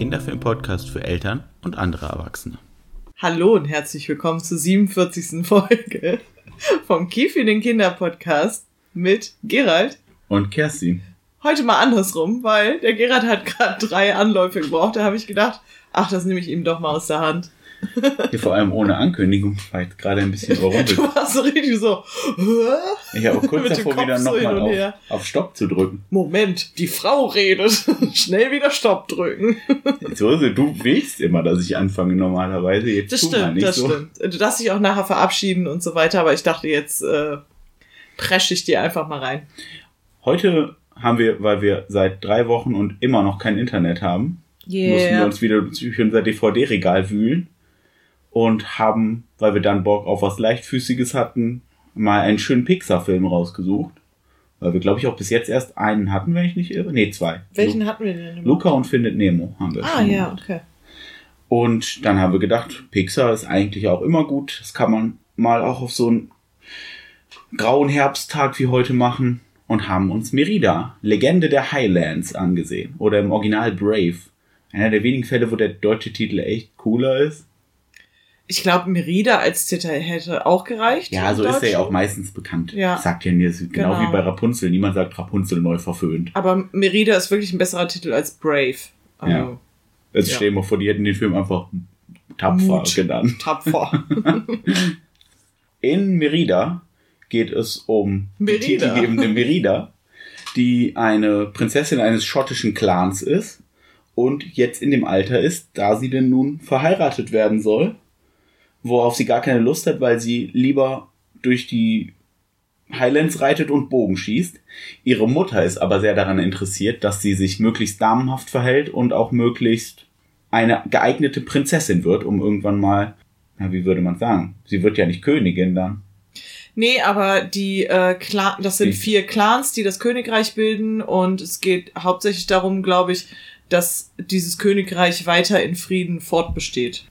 Kinderfilm-Podcast für Eltern und andere Erwachsene. Hallo und herzlich willkommen zur 47. Folge vom Kifi den Kinder-Podcast mit Gerald. Und Kerstin. Heute mal andersrum, weil der Gerald hat gerade drei Anläufe gebraucht. Da habe ich gedacht, ach, das nehme ich ihm doch mal aus der Hand. Hier vor allem ohne Ankündigung, war jetzt gerade ein bisschen überrumpelt. Du warst so richtig so. Hä? Ich habe kurz davor wieder nochmal auf, auf Stopp zu drücken. Moment, die Frau redet. Schnell wieder Stopp drücken. So, du willst immer, dass ich anfange normalerweise. Jetzt Das stimmt, nicht das so. stimmt. Du darfst dich auch nachher verabschieden und so weiter, aber ich dachte, jetzt äh, presche ich dir einfach mal rein. Heute haben wir, weil wir seit drei Wochen und immer noch kein Internet haben, mussten wir uns wieder durch unser DVD-Regal wühlen und haben, weil wir dann Bock auf was Leichtfüßiges hatten, mal einen schönen Pixar-Film rausgesucht. Weil wir, glaube ich, auch bis jetzt erst einen hatten, wenn ich nicht irre. Nee, zwei. Welchen hatten wir denn? Luca und Findet Nemo haben wir. Ah, ja, gemacht. okay. Und dann haben wir gedacht, Pixar ist eigentlich auch immer gut. Das kann man mal auch auf so einen grauen Herbsttag wie heute machen. Und haben uns Merida, Legende der Highlands, angesehen. Oder im Original Brave. Einer der wenigen Fälle, wo der deutsche Titel echt cooler ist. Ich glaube, Merida als Titel hätte auch gereicht. Ja, so ist er ja auch meistens bekannt. Ja. Sagt ja ist genau, Genau. wie bei Rapunzel. Niemand sagt Rapunzel neu verföhnt. Aber Merida ist wirklich ein besserer Titel als Brave. Also, Ja. Jetzt Ja. dir mal vor, die hätten den Film einfach tapfer Mut. genannt. Tapfer. In Merida geht es um die Merida. titelgebende Merida, die eine Prinzessin eines schottischen Clans ist und jetzt in dem Alter ist, da sie denn nun verheiratet werden soll, worauf sie gar keine Lust hat, weil sie lieber durch die Highlands reitet und Bogen schießt. Ihre Mutter ist aber sehr daran interessiert, dass sie sich möglichst damenhaft verhält und auch möglichst eine geeignete Prinzessin wird, um irgendwann mal, na, wie würde man sagen? Sie wird ja nicht Königin dann. Nee, aber die äh, Clan, das sind vier Clans, die das Königreich bilden und es geht hauptsächlich darum, glaube ich, dass dieses Königreich weiter in Frieden fortbesteht.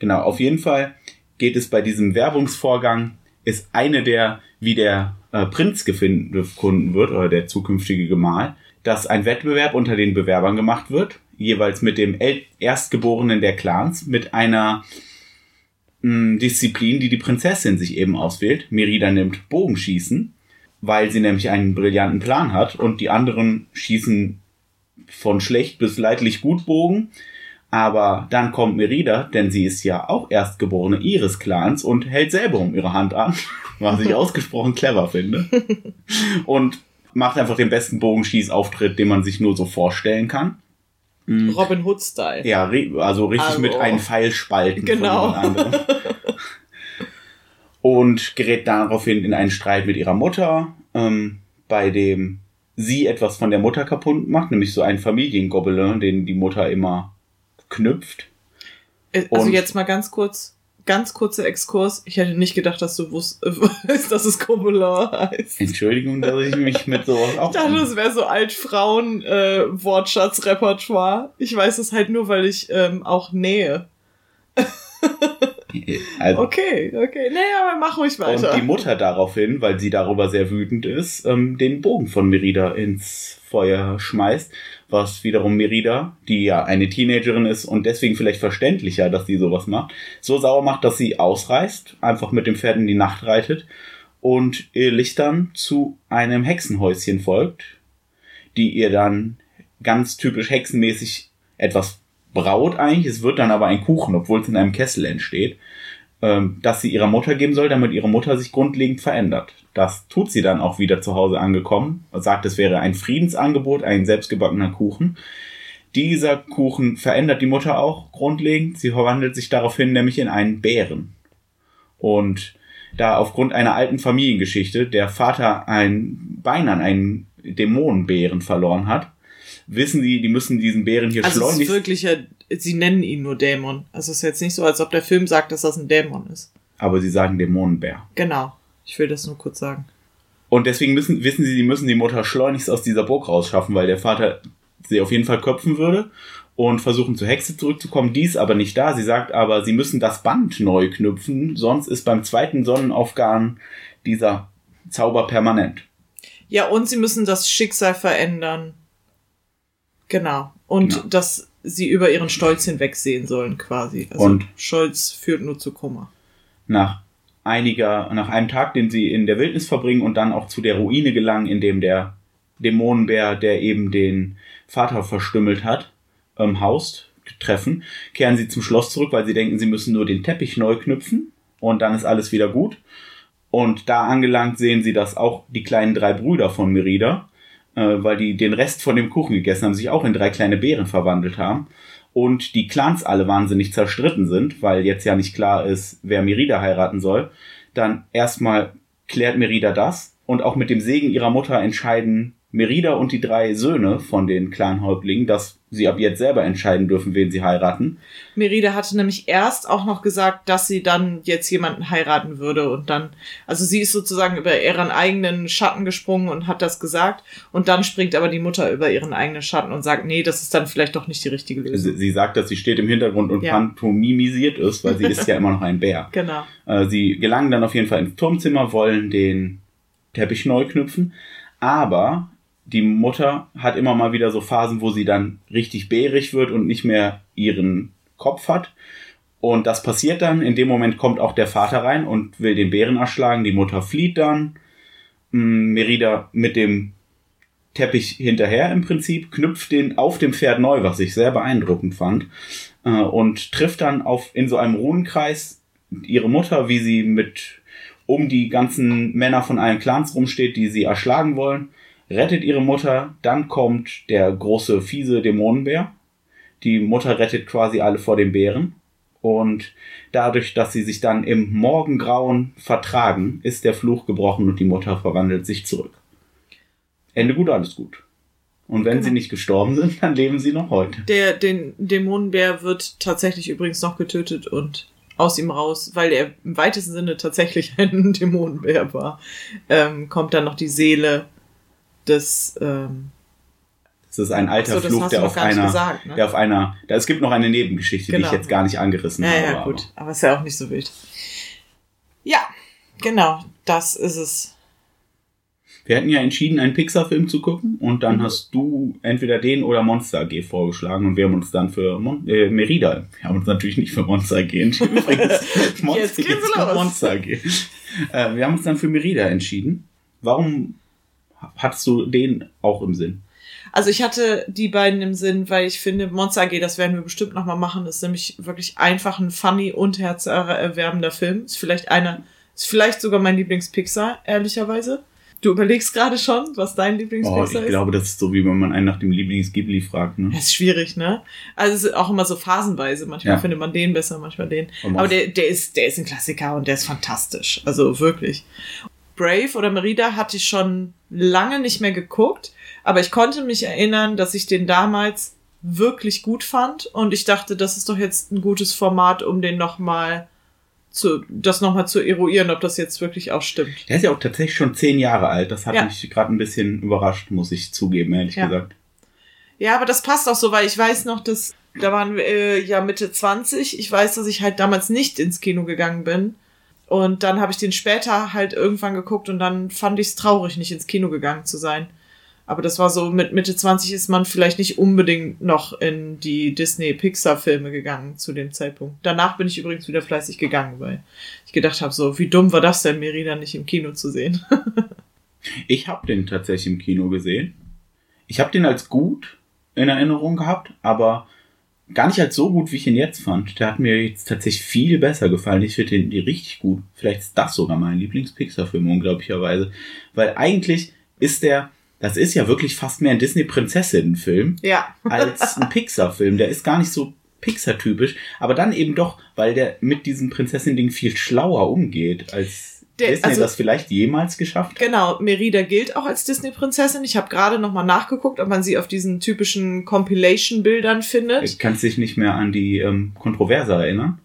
Genau, auf jeden Fall geht es bei diesem Werbungsvorgang, ist eine der, wie der äh, Prinz gefunden wird, oder der zukünftige Gemahl, dass ein Wettbewerb unter den Bewerbern gemacht wird, jeweils mit dem El Erstgeborenen der Clans, mit einer Disziplin, die die Prinzessin sich eben auswählt. Merida nimmt Bogenschießen, weil sie nämlich einen brillanten Plan hat und die anderen schießen von schlecht bis leidlich gut Bogen. Aber dann kommt Merida, denn sie ist ja auch Erstgeborene ihres Clans und hält selber um ihre Hand an, was ich ausgesprochen clever finde. Und macht einfach den besten Bogenschießauftritt, den man sich nur so vorstellen kann. Robin Hood-Style. Ja, also richtig Also. mit einem Pfeil spalten Genau. Und gerät daraufhin in einen Streit mit ihrer Mutter, ähm, bei dem sie etwas von der Mutter kaputt macht, nämlich so einen Familiengobelin, den die Mutter immer knüpft. Äh, Also Und- jetzt mal ganz kurz, ganz kurzer Exkurs. Ich hätte nicht gedacht, dass du wusst, weißt, dass es Combelin heißt. Entschuldigung, dass ich mich mit sowas auch. Ich dachte, das wäre so Altfrauen äh, Wortschatz-Repertoire. Ich weiß es halt nur, weil ich ähm, auch nähe. also, Okay, okay. Nee, aber mach ruhig weiter. Und die Mutter daraufhin, weil sie darüber sehr wütend ist, ähm, den Bogen von Merida ins Feuer schmeißt, was wiederum Merida, die ja eine Teenagerin ist und deswegen vielleicht verständlicher, dass sie sowas macht, so sauer macht, dass sie ausreißt, einfach mit dem Pferd in die Nacht reitet und ihr Licht dann zu einem Hexenhäuschen folgt, die ihr dann ganz typisch hexenmäßig etwas braut eigentlich. Es wird dann aber ein Kuchen, obwohl es in einem Kessel entsteht ähm, dass sie ihrer Mutter geben soll, damit ihre Mutter sich grundlegend verändert. Das tut sie dann auch wieder zu Hause angekommen und sagt, es wäre ein Friedensangebot, ein selbstgebackener Kuchen. Dieser Kuchen verändert die Mutter auch grundlegend. Sie verwandelt sich daraufhin nämlich in einen Bären. Und da aufgrund einer alten Familiengeschichte der Vater ein Bein an einen Dämonenbären verloren hat, wissen sie, die müssen diesen Bären hier also es ist schleunigst wirklich, ja, sie nennen ihn nur Dämon. Also es ist jetzt nicht so, als ob der Film sagt, dass das ein Dämon ist. aber sie sagen Dämonenbär. Genau. Ich will das nur kurz sagen. Und deswegen müssen, wissen sie, sie müssen die Mutter schleunigst aus dieser Burg rausschaffen, weil der Vater sie auf jeden Fall köpfen würde und versuchen zur Hexe zurückzukommen. Die ist aber nicht da. Sie sagt aber, sie müssen das Band neu knüpfen, sonst ist beim zweiten Sonnenaufgang dieser Zauber permanent. Ja, und sie müssen das Schicksal verändern. Genau. Und Genau. dass sie über ihren Stolz hinwegsehen sollen, quasi. Also Und- Stolz führt nur zu Kummer. Nach einiger, nach einem Tag, den sie in der Wildnis verbringen und dann auch zu der Ruine gelangen, in dem der Dämonenbär, der eben den Vater verstümmelt hat, ähm, haust, treffen, kehren sie zum Schloss zurück, weil sie denken, sie müssen nur den Teppich neu knüpfen und dann ist alles wieder gut. Und da angelangt sehen sie, dass auch die kleinen drei Brüder von Merida, äh, weil die den Rest von dem Kuchen gegessen haben, sich auch in drei kleine Bären verwandelt haben. Und die Clans alle wahnsinnig zerstritten sind, weil jetzt ja nicht klar ist, wer Merida heiraten soll. Dann erstmal klärt Merida das und auch mit dem Segen ihrer Mutter entscheiden Merida und die drei Söhne von den Clanhäuptlingen, dass sie ab jetzt selber entscheiden dürfen, wen sie heiraten. Merida hatte nämlich erst auch noch gesagt, dass sie dann jetzt jemanden heiraten würde und dann, also sie ist sozusagen über ihren eigenen Schatten gesprungen und hat das gesagt und dann springt aber die Mutter über ihren eigenen Schatten und sagt, nee, das ist dann vielleicht doch nicht die richtige Lösung. Sie, sagt, dass sie steht im Hintergrund und Ja. pantomimisiert ist, weil sie ist ja immer noch ein Bär. Genau. Äh, sie gelangen dann auf jeden Fall ins Turmzimmer, wollen den Teppich neu knüpfen, aber die Mutter hat immer mal wieder so Phasen, wo sie dann richtig bärig wird und nicht mehr ihren Kopf hat. Und das passiert dann. In dem Moment kommt auch der Vater rein und will den Bären erschlagen. Die Mutter flieht dann. Mm, Merida mit dem Teppich hinterher im Prinzip, knüpft den auf dem Pferd neu, was ich sehr beeindruckend fand. Äh, und trifft dann auf in so einem Runenkreis ihre Mutter, wie sie mit um die ganzen Männer von allen Clans rumsteht, die sie erschlagen wollen, rettet ihre Mutter, dann kommt der große fiese Dämonenbär. Die Mutter rettet quasi alle vor dem Bären. Und dadurch, dass sie sich dann im Morgengrauen vertragen, ist der Fluch gebrochen und die Mutter verwandelt sich zurück. Ende gut, alles gut. Und wenn Genau. sie nicht gestorben sind, dann leben sie noch heute. Der den Dämonenbär wird tatsächlich übrigens noch getötet und aus ihm raus, weil er im weitesten Sinne tatsächlich ein Dämonenbär war, ähm, kommt dann noch die Seele des ähm, Das ist ein alter so, Fluch, der auf einer, gesagt, ne? der auf einer, da, es gibt noch eine Nebengeschichte, die Genau. ich jetzt gar nicht angerissen Ja, habe. ja, gut. Aber ist ja auch nicht so wild. Ja, genau, das ist es. Wir hatten ja entschieden, einen Pixar-Film zu gucken und dann Mhm. hast du entweder den oder Monster AG vorgeschlagen und wir haben uns dann für Mon äh, Merida, wir haben uns natürlich nicht für Monster AG entschieden. Übrigens, Monster Jetzt los. Monster AG. Äh, wir haben uns dann für Merida entschieden. Warum hattest du den auch im Sinn? Also ich hatte die beiden im Sinn, weil ich finde, Monster AG, das werden wir bestimmt nochmal machen, ist nämlich wirklich einfach ein funny und herzerwärmender Film. Ist vielleicht einer, ist vielleicht sogar mein Lieblings-Pixar, ehrlicherweise. Du überlegst gerade schon, was dein Oh, Lieblings-Pixar ich ist? glaube, das ist so, wie wenn man einen nach dem Lieblings-Ghibli fragt. Ne? Das ist schwierig, ne? Also es ist auch immer so phasenweise. Manchmal Ja. findet man den besser, manchmal den. Und Aber der, der ist, der ist ein Klassiker und der ist fantastisch. Also wirklich. Brave oder Merida hatte ich schon lange nicht mehr geguckt, aber ich konnte mich erinnern, dass ich den damals wirklich gut fand und ich dachte, das ist doch jetzt ein gutes Format, um den nochmal zu, das nochmal zu eruieren, ob das jetzt wirklich auch stimmt. Der ist ja auch tatsächlich schon zehn Jahre alt. Das hat Ja. mich gerade ein bisschen überrascht, muss ich zugeben, ehrlich Ja. gesagt. Ja, aber das passt auch so, weil ich weiß noch, dass da waren wir äh, ja Mitte 20. Ich weiß, dass ich halt damals nicht ins Kino gegangen bin. Und dann habe ich den später halt irgendwann geguckt und dann fand ich es traurig, nicht ins Kino gegangen zu sein. Aber das war so, mit Mitte 20 ist man vielleicht nicht unbedingt noch in die Disney-Pixar-Filme gegangen zu dem Zeitpunkt. Danach bin ich übrigens wieder fleißig gegangen, weil ich gedacht habe, so, wie dumm war das denn, Merida nicht im Kino zu sehen? Ich habe den tatsächlich im Kino gesehen. Ich habe den als gut in Erinnerung gehabt, aber gar nicht als so gut, wie ich ihn jetzt fand. Der hat mir jetzt tatsächlich viel besser gefallen. Ich finde den richtig gut. Vielleicht ist das sogar mein Lieblings-Pixar-Film, unglaublicherweise. Weil eigentlich ist der, das ist ja wirklich fast mehr ein Disney-Prinzessinnen-Film ja. als ein Pixar-Film. Der ist gar nicht so Pixar-typisch, aber dann eben doch, weil der mit diesem Prinzessin-Ding viel schlauer umgeht, als Der- Disney also- das vielleicht jemals geschafft. Genau, Merida gilt auch als Disney-Prinzessin. Ich habe gerade noch mal nachgeguckt, ob man sie auf diesen typischen Compilation-Bildern findet. Ich kann sich nicht mehr an die ähm, Kontroverse erinnern.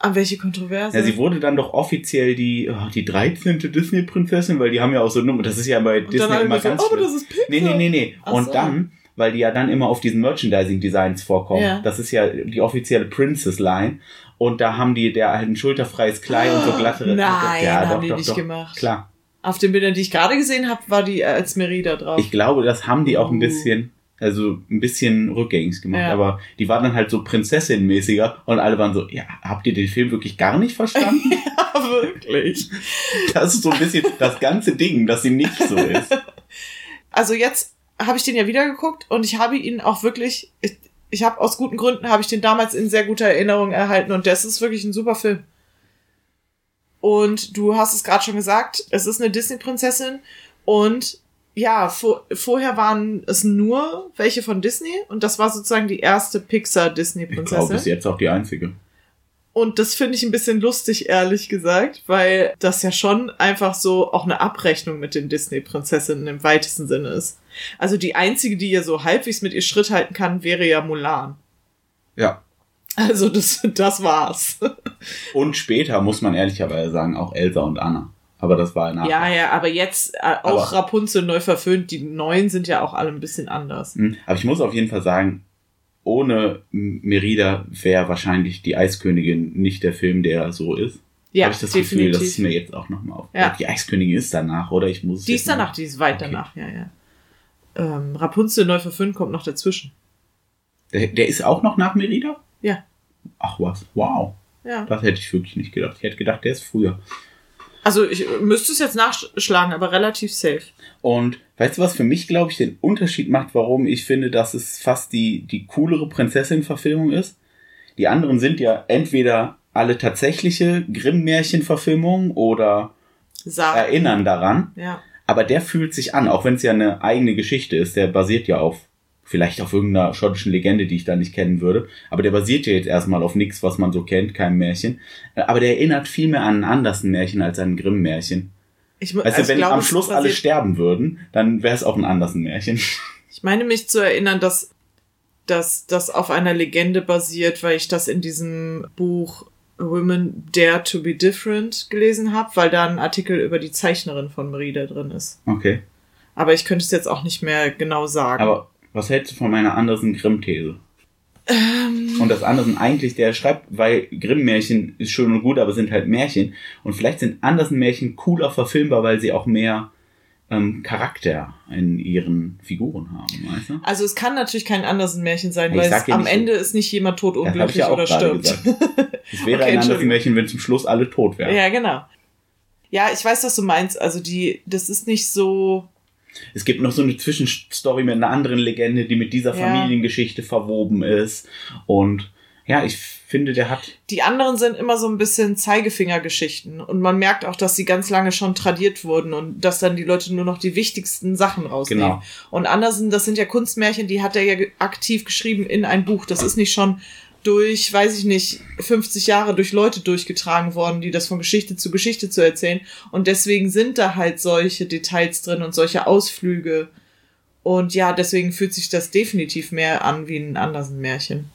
An welche Kontroverse? Ja, sie wurde dann doch offiziell die, oh, die 13. Disney-Prinzessin, weil die haben ja auch so Nummer. Das ist ja bei Und Disney immer wir ganz gesagt, oh, aber das ist Pixar. Nee, nee, nee, nee. Ach Und so. dann weil die ja dann immer auf diesen Merchandising-Designs vorkommen. Ja. Das ist ja die offizielle Princess-Line. Und da haben die der halt ein schulterfreies Kleid und so glattere. Nein, ja, haben doch, die doch, nicht doch. gemacht. Klar. Auf den Bildern, die ich gerade gesehen habe, war die als Merida drauf. Ich glaube, das haben die auch ein Uh. bisschen, also ein bisschen rückgängig gemacht. Ja. Aber die war dann halt so Prinzessin-mäßiger und alle waren so, ja, habt ihr den Film wirklich gar nicht verstanden? ja, wirklich. das ist so ein bisschen das ganze Ding, dass sie nicht so ist. Also jetzt habe ich den ja wieder geguckt und ich habe ihn auch wirklich, ich, ich habe aus guten Gründen, habe ich den damals in sehr guter Erinnerung erhalten und das ist wirklich ein super Film. Und du hast es gerade schon gesagt, es ist eine Disney-Prinzessin und ja, vor, vorher waren es nur welche von Disney und das war sozusagen die erste Ich glaube, Pixar-Disney-Prinzessin. bis jetzt auch die einzige. Und das finde ich ein bisschen lustig, ehrlich gesagt, weil das ja schon einfach so auch eine Abrechnung mit den Disney-Prinzessinnen im weitesten Sinne ist. Also die einzige, die ja so halbwegs mit ihr Schritt halten kann, wäre ja Mulan. Ja. Also das, das war's. Und später muss man ehrlicherweise sagen, auch Elsa und Anna. Aber das war nach. Ja, ja, aber jetzt äh, auch Aber- Rapunzel neu verföhnt. Die neuen sind ja auch alle ein bisschen anders. Hm, Aber ich muss auf jeden Fall sagen, ohne Merida wäre wahrscheinlich die Eiskönigin nicht der Film, der so ist. Ja, Habe ich das Gefühl, definitiv. das ist mir jetzt auch nochmal auf. Ja. Die Eiskönigin ist danach, oder? Ich muss die ist danach, die ist weit Okay. danach, ja, ja. Ähm, Rapunzel neu verföhnt kommt noch dazwischen. Der, der ist auch noch nach Merida? Ja. Ach was, wow. Ja. Das hätte ich wirklich nicht gedacht. Ich hätte gedacht, der ist früher. Also ich müsste es jetzt nachschlagen, aber relativ safe. Und weißt du, was für mich, glaube ich, den Unterschied macht, warum ich finde, dass es fast die, die coolere Prinzessin-Verfilmung ist? Die anderen sind ja entweder alle tatsächliche Grimm-Märchen-Verfilmungen oder Sagen. erinnern daran. Ja. Aber der fühlt sich an, auch wenn es ja eine eigene Geschichte ist. Der basiert ja auf, vielleicht auf irgendeiner schottischen Legende, die ich da nicht kennen würde. Aber der basiert ja jetzt erstmal auf nichts, was man so kennt, kein Märchen. Äh, Aber der erinnert viel mehr an ein anderes Märchen als an ein Grimm-Märchen. Ich, Also, also wenn glaube, am Schluss alle sterben würden, dann wäre es auch ein anderes Märchen. Ich meine mich zu erinnern, dass, dass das auf einer Legende basiert, weil ich das in diesem Buch Women Dare to be Different gelesen habe, weil da ein Artikel über die Zeichnerin von Merida drin ist. Okay. Aber ich könnte es jetzt auch nicht mehr genau sagen. Aber was hältst du von meiner Andersen Grimm-These? Ähm. Und das Andersen eigentlich, der schreibt, weil Grimm-Märchen ist schön und gut, aber sind halt Märchen. Und vielleicht sind Andersen-Märchen cooler verfilmbar, weil sie auch mehr ähm, Charakter in ihren Figuren haben, weißt du? also es kann natürlich kein Andersen-Märchen sein, Ich weil es, am Ende ist nicht jemand tot unglücklich ja oder stirbt. Es wäre Okay, ein. Andersen-Märchen, wenn zum Schluss alle tot wären. Ja, genau. Ja, ich weiß, was du meinst. Also die, das ist nicht so. Es gibt noch so eine Zwischenstory mit einer anderen Legende, die mit dieser Ja. Familiengeschichte verwoben ist. Und ja, ich finde, der hat Die anderen sind immer so ein bisschen Zeigefingergeschichten. Und man merkt auch, dass sie ganz lange schon tradiert wurden und dass dann die Leute nur noch die wichtigsten Sachen rausnehmen. Genau. Und Andersen, das sind ja Kunstmärchen, die hat er ja aktiv geschrieben in ein Buch. Das ist nicht schon durch, weiß ich nicht, 50 Jahre durch Leute durchgetragen worden, die das von Geschichte zu Geschichte zu erzählen. Und deswegen sind da halt solche Details drin und solche Ausflüge. Und ja, deswegen fühlt sich das definitiv mehr an wie ein Andersen-Märchen.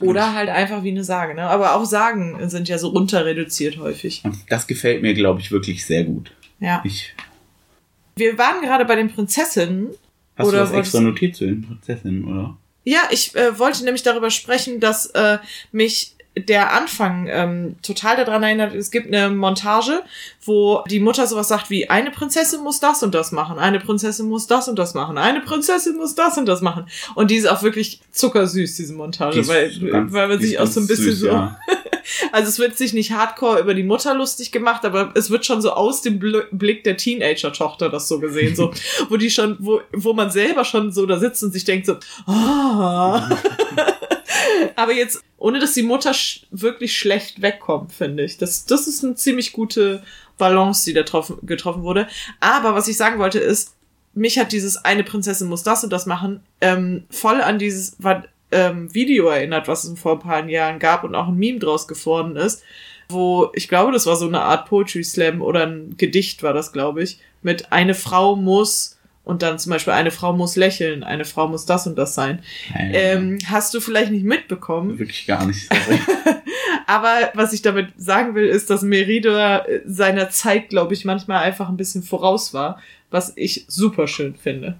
Oder halt einfach wie eine Sage, ne? Aber auch Sagen sind ja so runterreduziert häufig. Und das gefällt mir, glaube ich, wirklich sehr gut. Ja. Ich, Wir waren gerade bei den Prinzessinnen. hast Oder du das extra notiert zu den Prinzessinnen, oder? Ja, ich äh, wollte nämlich darüber sprechen, dass äh, mich der Anfang ähm, total daran erinnert, es gibt eine Montage, wo die Mutter sowas sagt wie, eine Prinzessin muss das und das machen, eine Prinzessin muss das und das machen, eine Prinzessin muss das und das machen. Und die ist auch wirklich zuckersüß, diese Montage, Die weil, weil man sich auch so ein bisschen süß, so... ja. Also es wird sich nicht hardcore über die Mutter lustig gemacht, aber es wird schon so aus dem Bl Blick der Teenager-Tochter das so gesehen, so, wo die schon, wo, wo man selber schon so da sitzt und sich denkt so, ah. aber jetzt, ohne dass die Mutter sch wirklich schlecht wegkommt, finde ich. Das, das ist eine ziemlich gute Balance, die da troffen, getroffen wurde. Aber was ich sagen wollte ist, mich hat dieses eine Prinzessin muss das und das machen, ähm, voll an dieses war, ähm, Video erinnert, was es vor ein paar Jahren gab und auch ein Meme draus geworden ist, wo ich glaube, das war so eine Art Poetry Slam oder ein Gedicht war das, glaube ich, mit eine Frau muss und dann zum Beispiel eine Frau muss lächeln, eine Frau muss das und das sein. Nein, Ähm, hast du vielleicht nicht mitbekommen, Wirklich gar nicht. Aber was ich damit sagen will, ist, dass Merida äh, seiner Zeit, glaube ich, manchmal einfach ein bisschen voraus war, was ich super schön finde.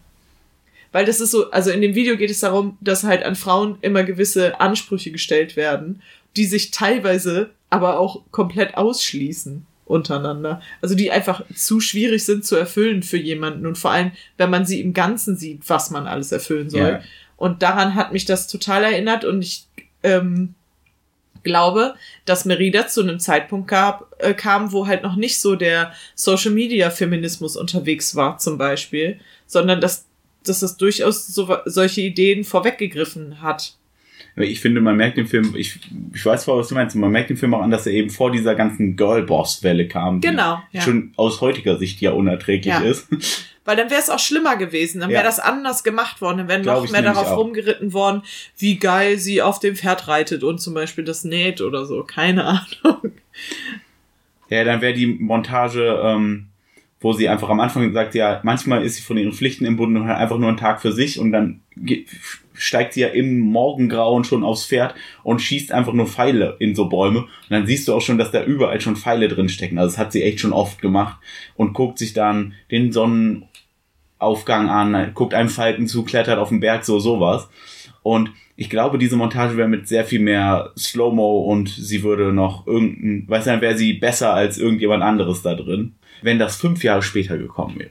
Weil das ist so, also in dem Video geht es darum, dass halt an Frauen immer gewisse Ansprüche gestellt werden, die sich teilweise aber auch komplett ausschließen untereinander. Also die einfach zu schwierig sind zu erfüllen für jemanden und vor allem, wenn man sie im Ganzen sieht, was man alles erfüllen soll. Ja. Und daran hat mich das total erinnert und ich ähm, glaube, dass Merida zu einem Zeitpunkt gab, äh, kam, wo halt noch nicht so der Social Media Feminismus unterwegs war, zum Beispiel, sondern dass, dass das durchaus so, solche Ideen vorweggegriffen hat. Ich finde, man merkt den Film, ich, ich weiß zwar, was du meinst, man merkt den Film auch an, dass er eben vor dieser ganzen Girlboss-Welle kam, die Genau, ja. schon aus heutiger Sicht ja unerträglich Ja. ist. Weil dann wäre es auch schlimmer gewesen, dann wäre Ja. das anders gemacht worden, dann wäre noch mehr darauf rumgeritten worden, wie geil sie auf dem Pferd reitet und zum Beispiel das näht oder so, keine Ahnung. Ja, dann wäre die Montage, ähm, wo sie einfach am Anfang sagt, ja, manchmal ist sie von ihren Pflichten entbunden und hat einfach nur einen Tag für sich und dann steigt sie ja im Morgengrauen schon aufs Pferd und schießt einfach nur Pfeile in so Bäume. Und dann siehst du auch schon, dass da überall schon Pfeile drin stecken. Also das hat sie echt schon oft gemacht und guckt sich dann den Sonnenaufgang an, guckt einem Falken zu, klettert auf den Berg, so sowas. Und ich glaube, diese Montage wäre mit sehr viel mehr Slow-Mo und sie würde noch irgendein, weiß dann wäre sie besser als irgendjemand anderes da drin, wenn das fünf Jahre später gekommen wäre.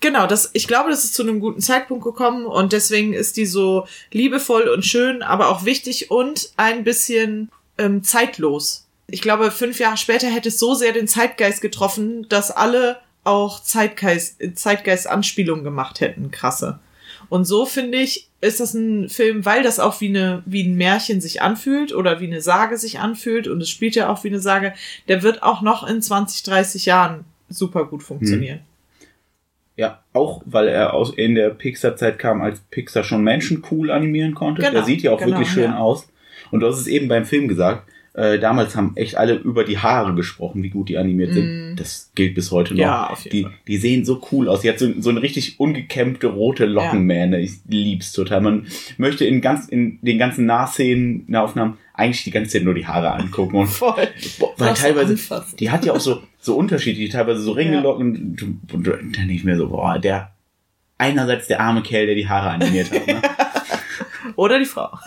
Genau, das, ich glaube, das ist zu einem guten Zeitpunkt gekommen und deswegen ist die so liebevoll und schön, aber auch wichtig und ein bisschen ähm, zeitlos. Ich glaube, fünf Jahre später hätte es so sehr den Zeitgeist getroffen, dass alle auch Zeitgeist, Zeitgeist-Anspielungen gemacht hätten, krasse. Und so finde ich, ist das ein Film, weil das auch wie eine, wie ein Märchen sich anfühlt oder wie eine Sage sich anfühlt und es spielt ja auch wie eine Sage, der wird auch noch in 20, 30 Jahren super gut funktionieren. Ja, auch weil er aus in der Pixar-Zeit kam, als Pixar schon Menschen cool animieren konnte. Genau, der sieht ja auch genau, wirklich schön ja. aus. Und du hast es eben beim Film gesagt. Äh, damals haben echt alle über die Haare gesprochen, wie gut die animiert sind. Das gilt bis heute noch. Ja, auf jeden die, Fall. die sehen so cool aus. Sie hat so, so eine richtig ungekämmte rote Lockenmähne. Ich lieb's total. Man möchte in ganz in den ganzen Nahszenen, Nahaufnahmen eigentlich die ganze Zeit nur die Haare angucken. Und Voll. Boah, weil teilweise, anfassen. die hat ja auch so, so unterschiedliche, teilweise so Ringellocken und, und, und dann ich mir so, boah, der, einerseits der arme Kerl, der die Haare animiert hat, ne? Oder die Frau.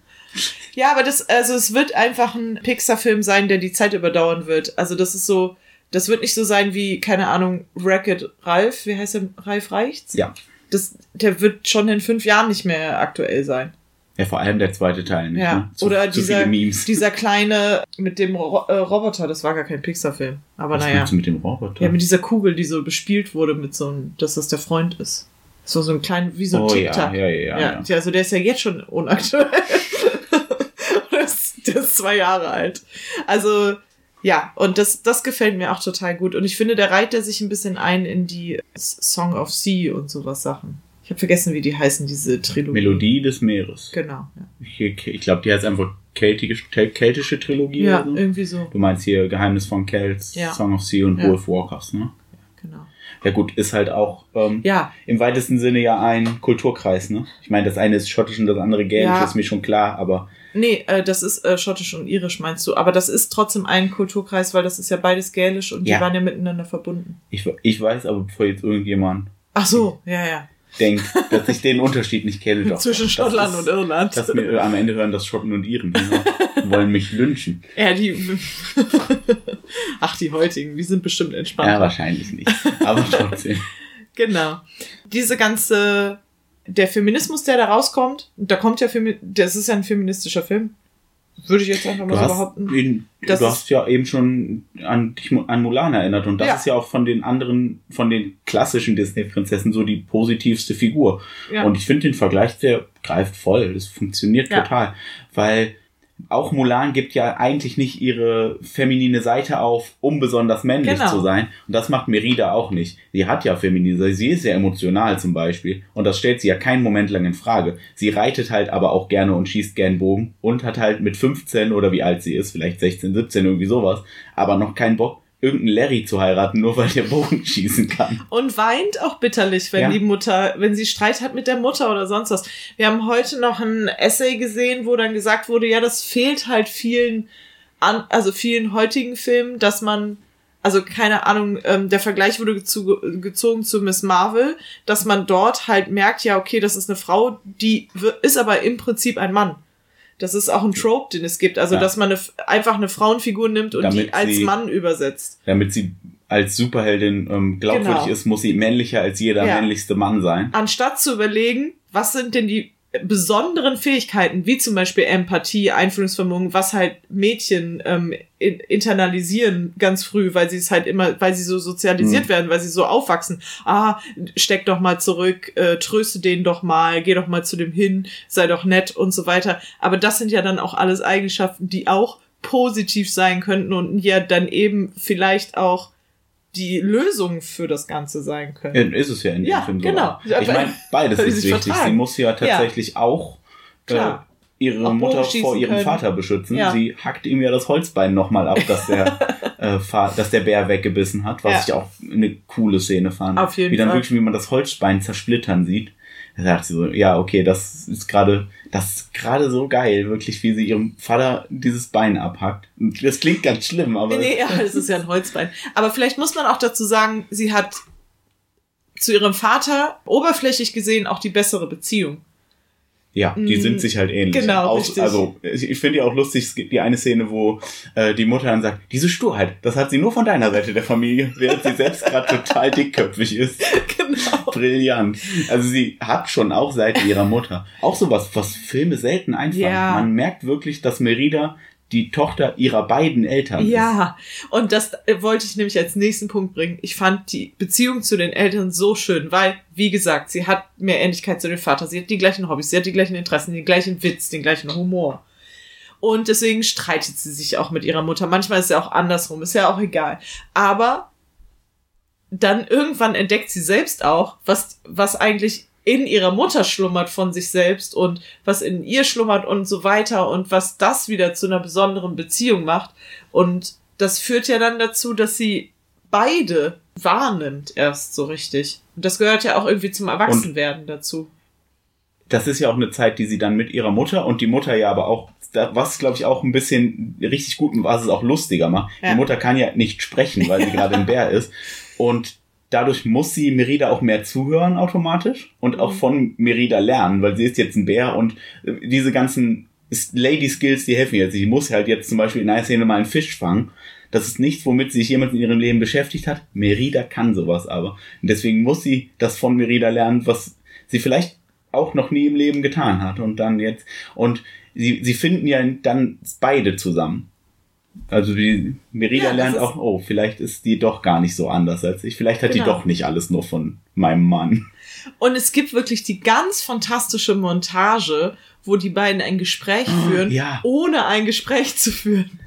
ja, aber das, also es wird einfach ein Pixar-Film sein, der die Zeit überdauern wird. Also das ist so, das wird nicht so sein wie, keine Ahnung, Wreck-It Ralph, wie heißt der? Ralph Reichts? Ja. Das, der wird schon in fünf Jahren nicht mehr aktuell sein. Ja, vor allem der zweite Teil, nicht, Ja. ne? Zu, Oder zu dieser, dieser kleine mit dem Ro äh, Roboter, das war gar kein Pixar-Film. Aber Was naja. mit dem Roboter? Ja, mit dieser Kugel, die so bespielt wurde mit so einem, dass das der Freund ist. So so ein klein, wie so ein oh ja, Tic-Tac. ja, ja, ja, Ja, ja. also der ist ja jetzt schon unaktuell. der, ist, der ist zwei Jahre alt. Also, ja, und das, das gefällt mir auch total gut. Und ich finde, der reiht er sich ein bisschen ein in die Song of Sea und sowas Sachen. Ich habe vergessen, wie die heißen, diese Trilogie. Melodie des Meeres. Genau, ja. Ich, ich glaube, die heißt einfach keltische, keltische Trilogie Ja, so. irgendwie so. Du meinst hier Geheimnis von Kelts, Ja. Song of Sea und Ja. Wolf Walkers, ne? Genau. Ja gut, ist halt auch ähm, Ja, im weitesten Sinne ja ein Kulturkreis, ne? Ich meine, das eine ist schottisch und das andere gälisch, Ja. ist mir schon klar, aber nee, äh, das ist äh, schottisch und irisch, meinst du. Aber das ist trotzdem ein Kulturkreis, weil das ist ja beides gälisch und Ja. die waren ja miteinander verbunden. ich, ich weiß aber, bevor jetzt irgendjemand Ach so, ja, ja. Denkt, dass ich den Unterschied nicht kenne. Doch, Zwischen Schottland ist, und Irland. Dass mir äh, am Ende hören das Schotten und Iren. Genau. Wollen mich lynchen. Ja, die. Ach, die heutigen, die sind bestimmt entspannt. Ja, wahrscheinlich nicht. Aber trotzdem. Genau. Diese ganze. Der Feminismus, der da rauskommt, da kommt ja Femi das ist ja ein feministischer Film. Würde ich jetzt einfach mal so behaupten. Das du hast ja eben schon an, dich an Mulan erinnert und das Ja. ist ja auch von den anderen, von den klassischen Disney-Prinzessen so die positivste Figur. Ja. Und ich finde den Vergleich, der greift voll. Das funktioniert Ja. total. Weil auch Mulan gibt ja eigentlich nicht ihre feminine Seite auf, um besonders männlich Genau. zu sein. Und das macht Merida auch nicht. Sie hat ja feminine Seite. Sie ist ja emotional zum Beispiel. Und das stellt sie ja keinen Moment lang in Frage. Sie reitet halt aber auch gerne und schießt gern Bogen und hat halt mit 15 oder wie alt sie ist, vielleicht 16, 17, irgendwie sowas, aber noch keinen Bock, irgendeinen Larry zu heiraten, nur weil der Bogen schießen kann. Und weint auch bitterlich, wenn Ja. die Mutter, wenn sie Streit hat mit der Mutter oder sonst was. Wir haben heute noch ein Essay gesehen, wo dann gesagt wurde, ja, das fehlt halt vielen, an, also vielen heutigen Filmen, dass man also keine Ahnung, ähm, der Vergleich wurde gezogen zu Miss Marvel, dass man dort halt merkt, ja, okay, das ist eine Frau, die ist aber im Prinzip ein Mann. Das ist auch ein Trope, den es gibt. Also, ja. dass man eine, einfach eine Frauenfigur nimmt und damit die als sie, Mann übersetzt. Damit sie als Superheldin ähm, glaubwürdig genau. ist, muss sie männlicher als jeder ja. männlichste Mann sein. Anstatt zu überlegen, was sind denn die besonderen Fähigkeiten, wie zum Beispiel Empathie, Einfühlungsvermögen, was halt Mädchen ähm, internalisieren ganz früh, weil sie es halt immer, weil sie so sozialisiert mhm. werden, weil sie so aufwachsen. Ah, steck doch mal zurück, äh, tröste den doch mal, geh doch mal zu dem hin, sei doch nett und so weiter. Aber das sind ja dann auch alles Eigenschaften, die auch positiv sein könnten und ja dann eben vielleicht auch die Lösung für das Ganze sein können. Ja, ist es ja in dem ja, Film genau. So. Ich meine, beides ist wichtig. Vertragen. Sie muss ja tatsächlich ja. auch äh, ihre auch Mutter vor ihrem können. Vater beschützen. Sie hackt ihm ja das Holzbein nochmal ab, dass der, äh, dass der Bär weggebissen hat, was ich auch eine coole Szene fand. Auf jeden wie dann Fall. wirklich, wie man das Holzbein zersplittern sieht. Da sagt sie so, ja, okay, das ist gerade, das ist gerade so geil, wirklich, wie sie ihrem Vater dieses Bein abhackt. Das klingt ganz schlimm, aber. Nee, ja, das ist ja ein Holzbein. Aber vielleicht muss man auch dazu sagen, sie hat zu ihrem Vater oberflächlich gesehen auch die bessere Beziehung. Ja, die sind mm, sich halt ähnlich. Genau. Auch, richtig. Also ich finde ja auch lustig, es gibt die eine Szene, wo äh, die Mutter dann sagt, diese Sturheit, das hat sie nur von deiner Seite der Familie, während sie selbst gerade total dickköpfig ist. Genau. Brillant. Also sie hat schon auch Seite ihrer Mutter. Auch sowas, was Filme selten einfangen. Ja. Man merkt wirklich, dass Merida die Tochter ihrer beiden Eltern ja, ist. und das wollte ich nämlich als nächsten Punkt bringen. Ich fand die Beziehung zu den Eltern so schön, weil, wie gesagt, sie hat mehr Ähnlichkeit zu dem Vater. Sie hat die gleichen Hobbys, sie hat die gleichen Interessen, den gleichen Witz, den gleichen Humor. Und deswegen streitet sie sich auch mit ihrer Mutter. Manchmal ist es ja auch andersrum, ist ja auch egal. Aber dann irgendwann entdeckt sie selbst auch, was, was eigentlich in ihrer Mutter schlummert von sich selbst und was in ihr schlummert und so weiter und was das wieder zu einer besonderen Beziehung macht. Und das führt ja dann dazu, dass sie beide wahrnimmt erst so richtig. Und das gehört ja auch irgendwie zum Erwachsenwerden und dazu. Das ist ja auch eine Zeit, die sie dann mit ihrer Mutter und die Mutter ja aber auch, was glaube ich auch ein bisschen richtig gut und was es auch lustiger macht. Ja. Die Mutter kann ja nicht sprechen, weil sie gerade ein Bär ist. Und dadurch muss sie Merida auch mehr zuhören automatisch und auch mhm. von Merida lernen, weil sie ist jetzt ein Bär und äh, diese ganzen Lady Skills, die helfen jetzt. Sie muss halt jetzt zum Beispiel in einer Szene mal einen Fisch fangen. Das ist nichts, womit sich jemand in ihrem Leben beschäftigt hat. Merida kann sowas aber. Und deswegen muss sie das von Merida lernen, was sie vielleicht auch noch nie im Leben getan hat. Und dann jetzt, und sie, sie finden ja dann beide zusammen. Also die Merida ja, lernt auch, oh, vielleicht ist die doch gar nicht so anders als ich. Vielleicht hat genau. die doch nicht alles nur von meinem Mann. Und es gibt wirklich die ganz fantastische Montage, wo die beiden ein Gespräch oh, führen, ja. ohne ein Gespräch zu führen.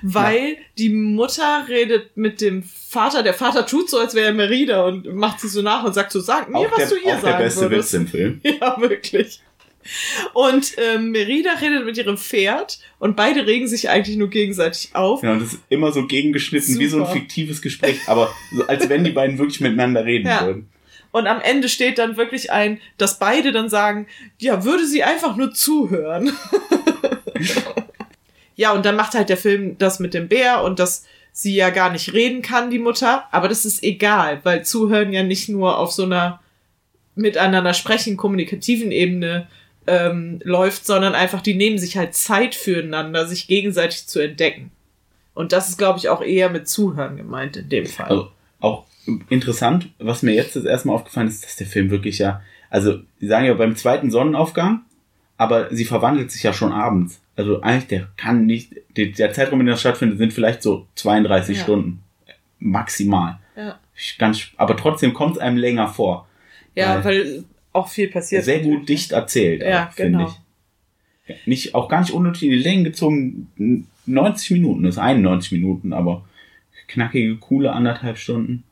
Weil ja. die Mutter redet mit dem Vater, der Vater tut so, als wäre er Merida und macht sie so nach und sagt so, sag mir, auch was der, du hier auch sagen der beste würdest. Witz im Film. Ja, wirklich. Und ähm, Merida redet mit ihrem Pferd und beide regen sich eigentlich nur gegenseitig auf. Ja, und das ist immer so gegengeschnitten, Super. wie so ein fiktives Gespräch, aber so, als wenn die beiden wirklich miteinander reden ja. würden. Und am Ende steht dann wirklich ein, dass beide dann sagen, ja, würde sie einfach nur zuhören. ja, und dann macht halt der Film das mit dem Bär und dass sie ja gar nicht reden kann, die Mutter. Aber das ist egal, weil Zuhören ja nicht nur auf so einer miteinander sprechen, kommunikativen Ebene ähm, läuft, sondern einfach, die nehmen sich halt Zeit füreinander, sich gegenseitig zu entdecken. Und das ist, glaube ich, auch eher mit Zuhören gemeint in dem Fall. Also auch interessant, was mir jetzt das erste Mal aufgefallen ist, dass der Film wirklich ja, also sie sagen ja beim zweiten Sonnenaufgang, aber sie verwandelt sich ja schon abends. Also eigentlich, der kann nicht, der Zeitraum, in dem das stattfindet, sind vielleicht so 32 ja. Stunden. Maximal. Ja. Ganz, aber trotzdem kommt es einem länger vor. Ja, weil, weil auch viel passiert. Sehr gut dicht erzählt, ja, finde genau. ich. Nicht, auch gar nicht unnötig in die Länge gezogen. 90 Minuten, das ist 91 Minuten, aber knackige, coole anderthalb Stunden.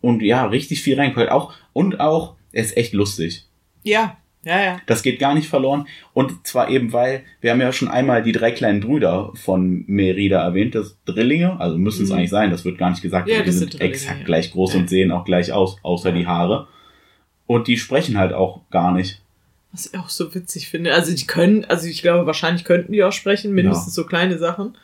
Und ja, richtig viel reingehört. Auch, und auch, er ist echt lustig. Ja, ja, ja. Das geht gar nicht verloren. Und zwar eben, weil wir haben ja schon einmal die drei kleinen Brüder von Merida erwähnt, das Drillinge, also müssen es mhm. eigentlich sein, das wird gar nicht gesagt, ja, die sind exakt gleich groß ja. und sehen auch gleich aus, außer ja. die Haare. Und die sprechen halt auch gar nicht. Was ich auch so witzig finde. Also die können, also ich glaube, wahrscheinlich könnten die auch sprechen, mindestens ja. so kleine Sachen.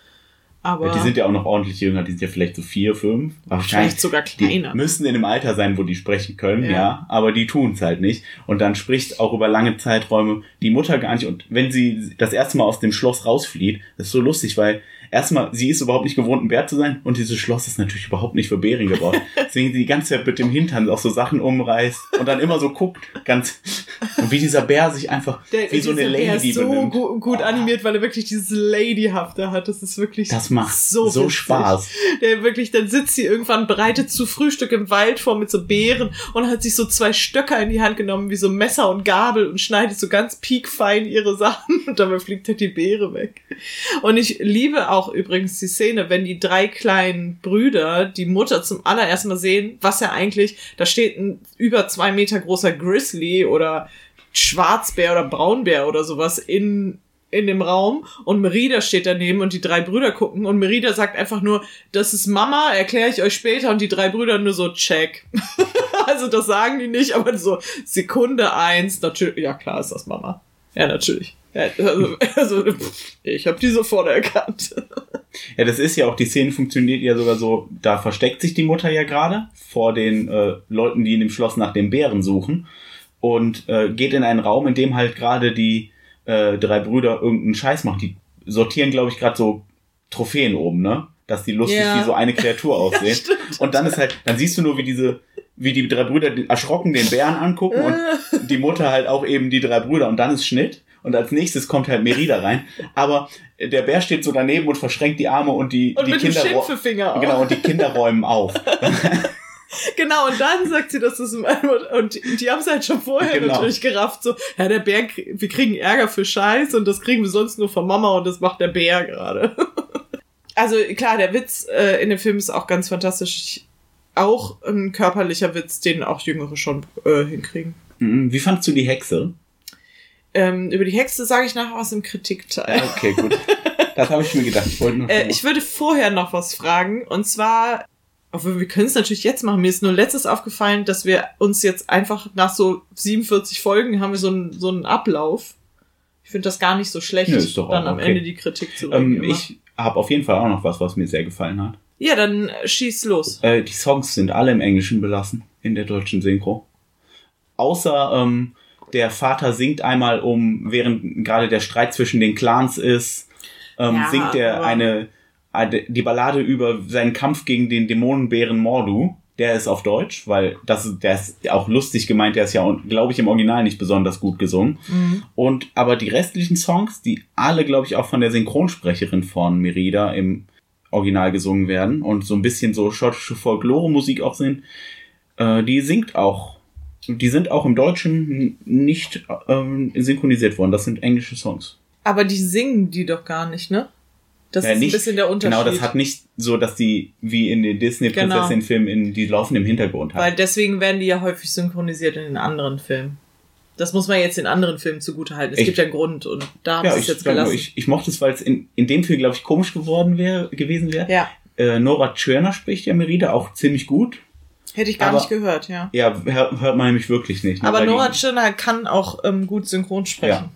Aber die sind ja auch noch ordentlich jünger, die sind ja vielleicht so vier, fünf. Wahrscheinlich sogar kleiner. Die müssen in dem Alter sein, wo die sprechen können, ja, Ja. aber die tun es halt nicht. Und dann spricht auch über lange Zeiträume die Mutter gar nicht. Und wenn sie das erste Mal aus dem Schloss rausflieht, das ist so lustig, weil erstmal, sie ist überhaupt nicht gewohnt, ein Bär zu sein und dieses Schloss ist natürlich überhaupt nicht für Bären gebaut. Deswegen sie die ganze Zeit mit dem Hintern auch so Sachen umreißt und dann immer so guckt, ganz, und wie dieser Bär sich einfach der, wie so eine dieser Bär Lady ist so benimmt. gu gut Oh. animiert, weil er wirklich dieses Ladyhafte hat. Das ist wirklich Das macht so, so. Spaß. Der wirklich, dann sitzt sie irgendwann bereitet zu Frühstück im Wald vor mit so Beeren und hat sich so zwei Stöcker in die Hand genommen, wie so Messer und Gabel und schneidet so ganz piekfein ihre Sachen und dabei fliegt halt die Beere weg. Und ich liebe auch übrigens die Szene, wenn die drei kleinen Brüder die Mutter zum allerersten Mal sehen, was ja eigentlich, da steht ein über zwei Meter großer Grizzly oder Schwarzbär oder Braunbär oder sowas in in dem Raum und Merida steht daneben und die drei Brüder gucken und Merida sagt einfach nur, das ist Mama, erkläre ich euch später und die drei Brüder nur so, check. also das sagen die nicht, aber so Sekunde eins, natürlich, ja klar ist das Mama. Ja, natürlich. Ja, also, also ich habe die sofort erkannt. Ja, das ist ja auch, die Szene funktioniert ja sogar so, da versteckt sich die Mutter ja gerade vor den äh, Leuten, die in dem Schloss nach dem Bären suchen und äh, geht in einen Raum, in dem halt gerade die äh, drei Brüder irgendeinen Scheiß machen. Die sortieren, glaube ich, gerade so Trophäen oben, ne? Dass die lustig Ja. wie so eine Kreatur aussehen. stimmt. und dann ist halt, dann siehst du nur, wie diese, wie die drei Brüder erschrocken den Bären angucken und die Mutter halt auch eben die drei Brüder und dann ist Schnitt. Und als nächstes kommt halt Merida rein. Aber der Bär steht so daneben und verschränkt die Arme und die, Und die Kinder. Genau, und die Kinder räumen auf. Genau, und dann sagt sie, das ist meine Mutter. Und die, die haben es halt schon vorher Genau. natürlich gerafft. So, ja, der Bär, wir kriegen Ärger für Scheiß und das kriegen wir sonst nur von Mama und das macht der Bär gerade. Also klar, der Witz äh, in dem Film ist auch ganz fantastisch. Auch ein körperlicher Witz, den auch Jüngere schon äh, hinkriegen. Mhm, Wie fandst du die Hexe? Ähm, über die Hexe sage ich nachher was im Kritikteil. Okay, gut. Das habe ich mir gedacht. Ich Äh, ich würde vorher noch was fragen. Und zwar, obwohl wir können es natürlich jetzt machen. Mir ist nur letztes aufgefallen, dass wir uns jetzt einfach nach so 47 Folgen haben wir so einen, so einen Ablauf. Ich finde das gar nicht so schlecht, Nö, ist doch auch dann am okay. Ende die Kritik zu ähm, bringen. immer. ich habe auf jeden Fall auch noch was, was mir sehr gefallen hat. Ja, dann äh, schieß los. Äh, die Songs sind alle im Englischen belassen, in der deutschen Synchro. Außer ähm, der Vater singt einmal um, während gerade der Streit zwischen den Clans ist, ähm, Ja, singt er eine, eine, die Ballade über seinen Kampf gegen den Dämonenbären Mordu. Der ist auf Deutsch, weil das ist, der ist auch lustig gemeint, der ist ja, glaube ich, im Original nicht besonders gut gesungen. Und aber die restlichen Songs, die alle, glaube ich, auch von der Synchronsprecherin von Merida im Original gesungen werden und so ein bisschen so schottische Folklore-Musik auch sind, äh, die singt auch. Die sind auch im Deutschen nicht ähm, synchronisiert worden. Das sind englische Songs. Aber die singen die doch gar nicht, ne? Das Ja, ist nicht- ein bisschen der Unterschied. Genau, das hat nicht so, dass die wie in den Disney-Prinzessin-Filmen, in, die laufen im Hintergrund Weil halt. deswegen werden die ja häufig synchronisiert in den anderen Filmen. Das muss man jetzt den anderen Filmen zugute halten. Es Ich- gibt ja einen Grund und da haben Ja, sie es ich, jetzt gelassen. ich, ich mochte es, weil es in, in dem Film, glaube ich, komisch geworden wäre, gewesen wäre. ja, Äh, Nora Tschirner spricht ja Merida auch ziemlich gut. hätte ich gar Aber- nicht gehört, ja. Ja, hör, hört man nämlich wirklich nicht. ne, Aber weil die- Nora Tschirner kann auch ähm, gut synchron sprechen.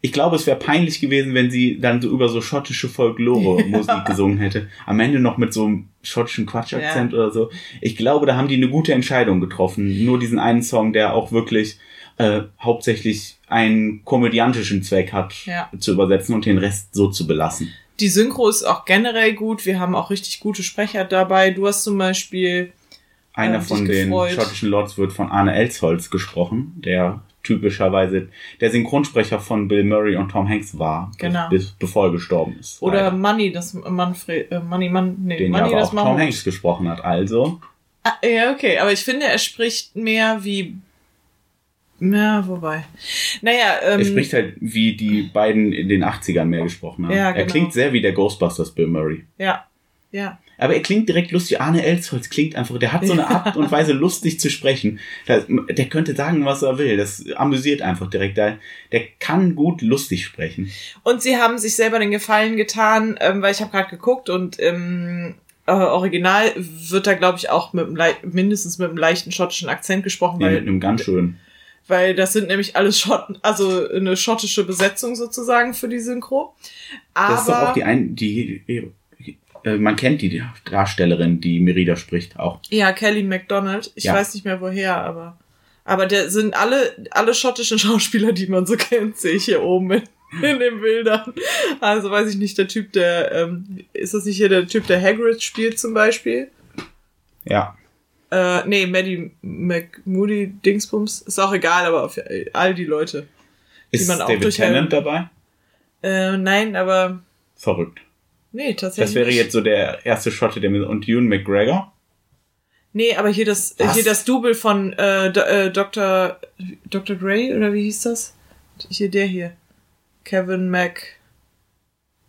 Ich glaube, es wäre peinlich gewesen, wenn sie dann so über so schottische Folklore-Musik gesungen hätte. Am Ende noch mit so einem schottischen Quatschakzent oder so. Ich glaube, da haben die eine gute Entscheidung getroffen. Nur diesen einen Song, der auch wirklich äh, hauptsächlich einen komödiantischen Zweck hat, Ja. zu übersetzen und den Rest so zu belassen. Die Synchro ist auch generell gut. Wir haben auch richtig gute Sprecher dabei. Du hast zum Beispiel Einer Ja, von den gefreut. schottischen Lords wird von Arne Elsholz gesprochen, der typischerweise der Synchronsprecher von Bill Murray und Tom Hanks war, Genau. bis, bevor er gestorben ist. oder leider. Money, das Manfred, äh, Money, Mann, nee, den Money, aber das auch Tom. Hanks gesprochen hat. Also, Ah, ja, okay, aber ich finde, er spricht mehr wie. Na, wobei. Naja, ähm, er spricht halt, wie die beiden in den 80ern mehr gesprochen haben. Ja, Er genau. klingt sehr wie der Ghostbusters Bill Murray. ja, ja. Aber er klingt direkt lustig. Arne Elsholz klingt einfach, der hat so eine Art und Weise, lustig zu sprechen. Der könnte sagen, was er will. Das amüsiert einfach direkt. Der, der kann gut lustig sprechen. Und sie haben sich selber den Gefallen getan, ähm, weil ich habe gerade geguckt und im äh, Original wird da, glaube ich, auch mit einem mindestens mit einem leichten schottischen Akzent gesprochen, Nee, mit weil, einem ganz schönen. Weil das sind nämlich alles Schotten, also eine schottische Besetzung sozusagen für die Synchro. Aber Das ist doch auch die, ein, die äh, man kennt die Darstellerin, die Merida spricht, auch. Ja, Kelly MacDonald. Ich Ja. weiß nicht mehr woher, aber. Aber der sind alle, alle schottischen Schauspieler, die man so kennt, sehe ich hier oben in, in den Bildern. Also weiß ich nicht, der Typ, der, ähm, ist das nicht hier der Typ, der Hagrid spielt zum Beispiel? Ja. Äh, nee, Maddie McMoody Dingsbums. Ist auch egal, aber auf, all die Leute. Ist man auch David Tennant dabei? Äh, nein, aber, Verrückt. nee, tatsächlich. Das wäre jetzt so der erste Schotte, der mit, und Ewan McGregor? Nee, aber hier das, Was? hier das Double von äh, Do, äh, Dr. Dr. Gray, oder wie hieß das? Hier der hier. Kevin Mac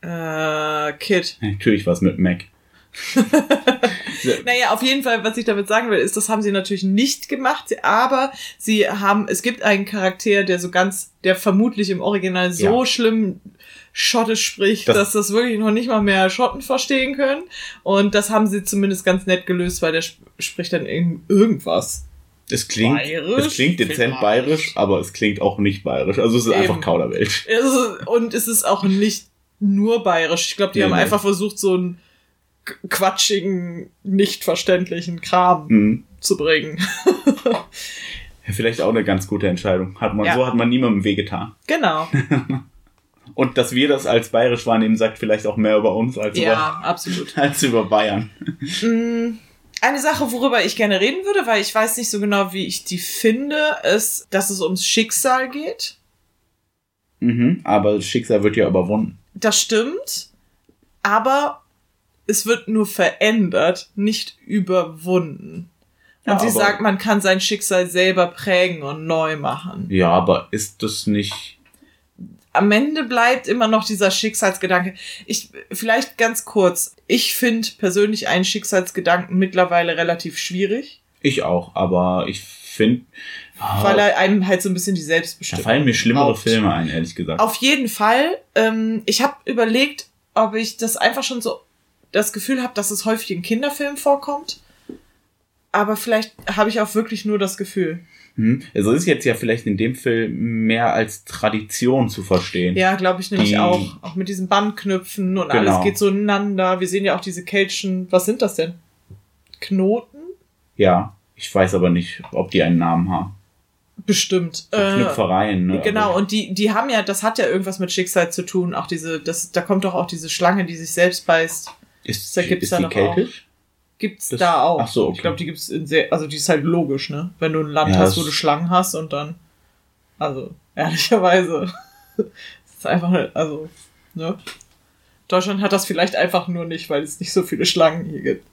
äh, Kid. Natürlich was mit Mac. Naja, auf jeden Fall, was ich damit sagen will, ist, das haben sie natürlich nicht gemacht, aber sie haben, es gibt einen Charakter, der so ganz, der vermutlich im Original so Ja. schlimm Schottisch spricht, Das- dass das wirklich noch nicht mal mehr Schotten verstehen können. Und das haben sie zumindest ganz nett gelöst, weil der sp spricht dann irgend irgendwas. Es klingt, Bayerisch? es klingt dezent bayerisch, aber es klingt auch nicht bayerisch. Also es ist Eben. einfach Kauderwelsch. Es ist- Und es ist auch nicht nur bayerisch. Ich glaube, die Nee, haben nee. einfach versucht, so einen k- quatschigen, nicht verständlichen Kram Hm. zu bringen. Vielleicht auch eine ganz gute Entscheidung. Hat man, Ja. So hat man niemandem wehgetan. Genau. Und dass wir das als bayerisch wahrnehmen, sagt vielleicht auch mehr über uns als, Ja, absolut. über, als über Bayern. Mm, Eine Sache, worüber ich gerne reden würde, weil ich weiß nicht so genau, wie ich die finde, ist, dass es ums Schicksal geht. Mhm. Aber das Schicksal wird ja überwunden. Das stimmt, aber es wird nur verändert, nicht überwunden. Und Ja, sie sagt, man kann sein Schicksal selber prägen und neu machen. Ja, aber ist das nicht. Am Ende bleibt immer noch dieser Schicksalsgedanke. Ich, vielleicht ganz kurz. Ich finde persönlich einen Schicksalsgedanken mittlerweile relativ schwierig, Ich auch, aber ich finde. weil er einem halt so ein bisschen die da Selbstbestimmung fallen mir schlimmere raubt. Filme ein, ehrlich gesagt. Auf jeden Fall. Ähm, ich habe überlegt, ob ich das einfach schon so das Gefühl habe, dass es häufig in Kinderfilmen vorkommt. Aber vielleicht habe ich auch wirklich nur das Gefühl. Hm. Also ist jetzt ja vielleicht in dem Film mehr als Tradition zu verstehen. Ja, glaube ich nämlich Die- auch. Auch mit diesen Bandknüpfen und Genau. alles geht so ineinander. Wir sehen ja auch diese Kelchen. Was sind das denn? Knoten? Ja, ich weiß aber nicht, ob die einen Namen haben. Bestimmt. So Äh, Knüpfereien, ne? Genau, Aber- und die, die haben ja, das hat ja irgendwas mit Schicksal zu tun. Auch diese, das, da kommt doch auch diese Schlange, die sich selbst beißt. Ist, da gibt's ist da die keltisch? Gibt's Das- da auch. ach so, okay. Ich glaube, die gibt's in sehr, also die ist halt logisch, ne? Wenn du ein Land Ja, hast, wo du Schlangen hast und dann, also, ehrlicherweise, ist einfach, also, ne? Deutschland hat das vielleicht einfach nur nicht, weil es nicht so viele Schlangen hier gibt.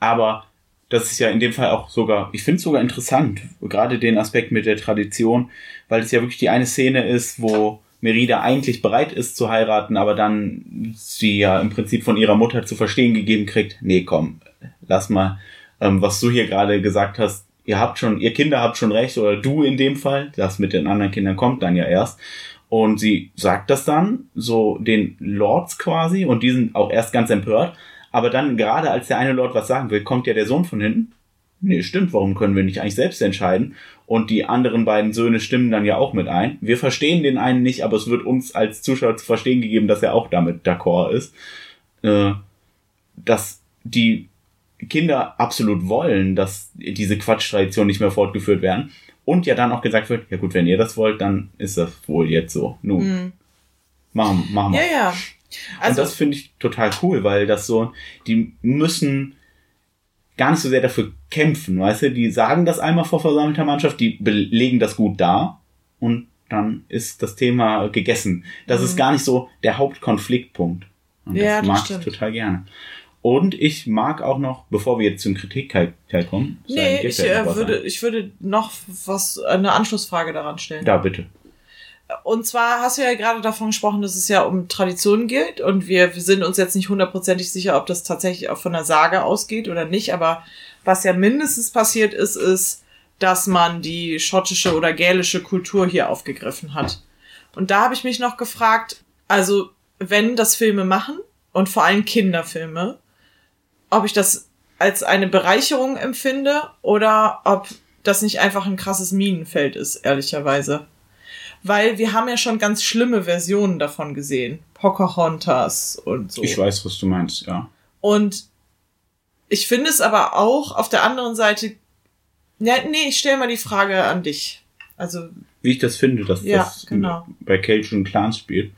Aber das ist ja in dem Fall auch sogar, ich finde es sogar interessant, gerade den Aspekt mit der Tradition, weil es ja wirklich die eine Szene ist, wo Merida eigentlich bereit ist zu heiraten, aber dann sie ja im Prinzip von ihrer Mutter zu verstehen gegeben kriegt, nee, komm, lass mal, ähm, was du hier gerade gesagt hast, ihr habt schon, ihr Kinder habt schon recht, oder du in dem Fall, das mit den anderen Kindern kommt dann ja erst. Und sie sagt das dann, so den Lords quasi, und die sind auch erst ganz empört. Aber dann, gerade als der eine Lord was sagen will, kommt ja der Sohn von hinten. Nee, stimmt, warum können wir nicht eigentlich selbst entscheiden? Und die anderen beiden Söhne stimmen dann ja auch mit ein. Wir verstehen den einen nicht, aber es wird uns als Zuschauer zu verstehen gegeben, dass er auch damit d'accord ist. Äh, dass die Kinder absolut wollen, dass diese Quatschtradition nicht mehr fortgeführt werden. Und ja dann auch gesagt wird, ja gut, wenn ihr das wollt, dann ist das wohl jetzt so. Nun, Hm. machen, machen wir. Ja, ja. Und Also, das finde ich total cool, weil das so, die müssen gar nicht so sehr dafür kämpfen, weißt du? Die sagen das einmal vor versammelter Mannschaft, die belegen das gut dar und dann ist das Thema gegessen. Das ist Mhm. gar nicht so der Hauptkonfliktpunkt. Und Ja, das das mag stimmt. ich total gerne. Und ich mag auch noch, bevor wir jetzt zum Kritikteil kommen, nee, ich, äh, würde, ich würde noch was, eine Anschlussfrage daran stellen. Da bitte. Und zwar hast du ja gerade davon gesprochen, dass es ja um Traditionen geht und wir, wir sind uns jetzt nicht hundertprozentig sicher, ob das tatsächlich auch von der Sage ausgeht oder nicht, aber was ja mindestens passiert ist, ist, dass man die schottische oder gälische Kultur hier aufgegriffen hat. Und da habe ich mich noch gefragt, also wenn das Filme machen und vor allem Kinderfilme, ob ich das als eine Bereicherung empfinde oder ob das nicht einfach ein krasses Minenfeld ist, ehrlicherweise. Weil wir haben ja schon ganz schlimme Versionen davon gesehen. Pocahontas und so. Ich weiß, was du meinst, ja. Und ich finde es aber auch auf der anderen Seite, ja, nee, ich stelle mal die Frage an dich. Also. Wie ich das finde, dass Ja, das genau. bei Cajun Clans spielt.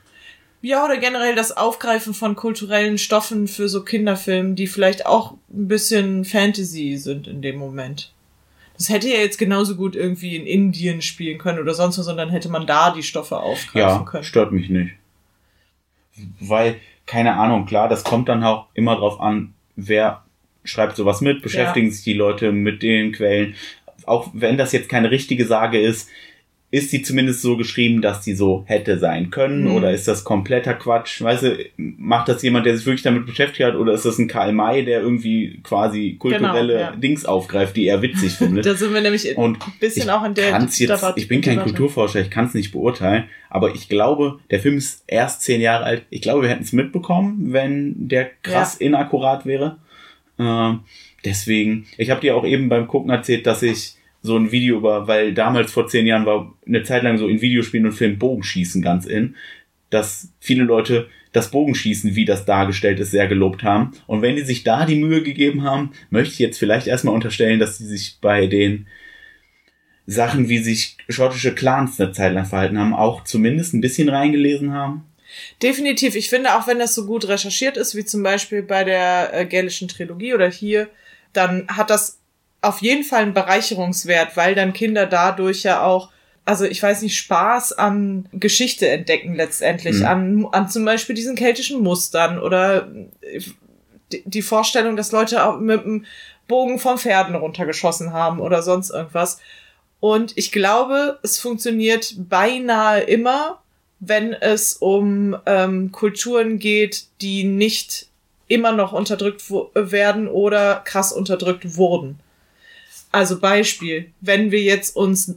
Ja, oder generell das Aufgreifen von kulturellen Stoffen für so Kinderfilme, die vielleicht auch ein bisschen Fantasy sind in dem Moment. Das hätte ja jetzt genauso gut irgendwie in Indien spielen können oder sonst was, sondern hätte man da die Stoffe aufgreifen Ja, können. stört mich nicht. Weil, keine Ahnung, klar, das kommt dann auch immer drauf an, wer schreibt sowas mit, beschäftigen sich die Leute mit den Quellen. Auch wenn das jetzt keine richtige Sage ist, ist sie zumindest so geschrieben, dass die so hätte sein können Mhm. oder ist das kompletter Quatsch? Weißt du, macht das jemand, der sich wirklich damit beschäftigt hat oder ist das ein Karl May, der irgendwie quasi kulturelle Genau, ja. Dings aufgreift, die er witzig findet? Da sind wir nämlich Und ein bisschen auch in der jetzt, Debatte- ich bin kein Debatte. Kulturforscher, ich kann es nicht beurteilen, aber ich glaube, der Film ist erst zehn Jahre alt. Ich glaube, wir hätten es mitbekommen, wenn der krass inakkurat wäre. Ähm, deswegen, ich habe dir auch eben beim Gucken erzählt, dass ich so ein Video über, weil damals vor zehn Jahren war eine Zeit lang so in Videospielen und Filmen Bogenschießen ganz in, dass viele Leute das Bogenschießen, wie das dargestellt ist, sehr gelobt haben. Und wenn die sich da die Mühe gegeben haben, möchte ich jetzt vielleicht erstmal unterstellen, dass die sich bei den Sachen, wie sich schottische Clans eine Zeit lang verhalten haben, auch zumindest ein bisschen reingelesen haben. Definitiv. Ich finde, auch wenn das so gut recherchiert ist, wie zum Beispiel bei der äh, gälischen Trilogie oder hier, dann hat das auf jeden Fall einen Bereicherungswert, weil dann Kinder dadurch ja auch, also ich weiß nicht, Spaß an Geschichte entdecken letztendlich, Mhm. an, an zum Beispiel diesen keltischen Mustern oder die- Vorstellung, dass Leute auch mit dem Bogen vom Pferden runtergeschossen haben oder sonst irgendwas. Und ich glaube, es funktioniert beinahe immer, wenn es um ähm, Kulturen geht, die nicht immer noch unterdrückt werden oder krass unterdrückt wurden. Also Beispiel, wenn wir jetzt uns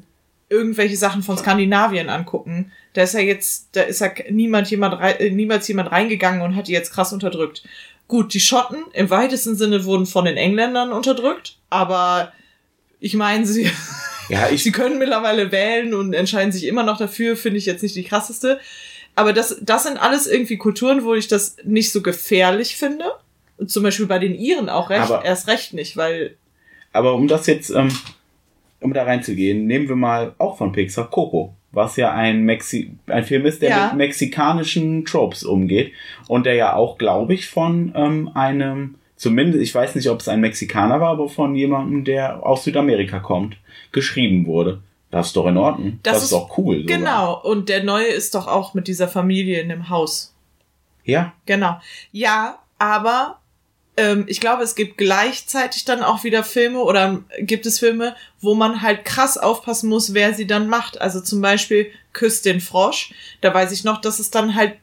irgendwelche Sachen von Skandinavien angucken, da ist ja jetzt, da ist ja niemand jemand äh, niemals jemand reingegangen und hat die jetzt krass unterdrückt. Gut, die Schotten im weitesten Sinne wurden von den Engländern unterdrückt, aber ich meine, sie, Ja, ich, sie können mittlerweile wählen und entscheiden sich immer noch dafür, finde ich jetzt nicht die krasseste. Aber das, das sind alles irgendwie Kulturen, wo ich das nicht so gefährlich finde. Zum Beispiel bei den Iren auch recht, Aber- erst recht nicht, weil, aber um das jetzt, ähm, um da reinzugehen, nehmen wir mal auch von Pixar Coco, was ja ein, Mexi ein Film ist, der Ja. mit mexikanischen Tropes umgeht und der ja auch, glaube ich, von ähm, einem, zumindest, ich weiß nicht, ob es ein Mexikaner war, aber von jemandem, der aus Südamerika kommt, geschrieben wurde. Das ist doch in Ordnung. Das Das, ist ist- doch cool. sogar. genau. Und der neue ist doch auch mit dieser Familie in dem Haus. Ja, Genau. Ja, aber ähm, ich glaube, es gibt gleichzeitig dann auch wieder Filme oder gibt es Filme, wo man halt krass aufpassen muss, wer sie dann macht. Also zum Beispiel Küss den Frosch. Da weiß ich noch, dass es dann halt,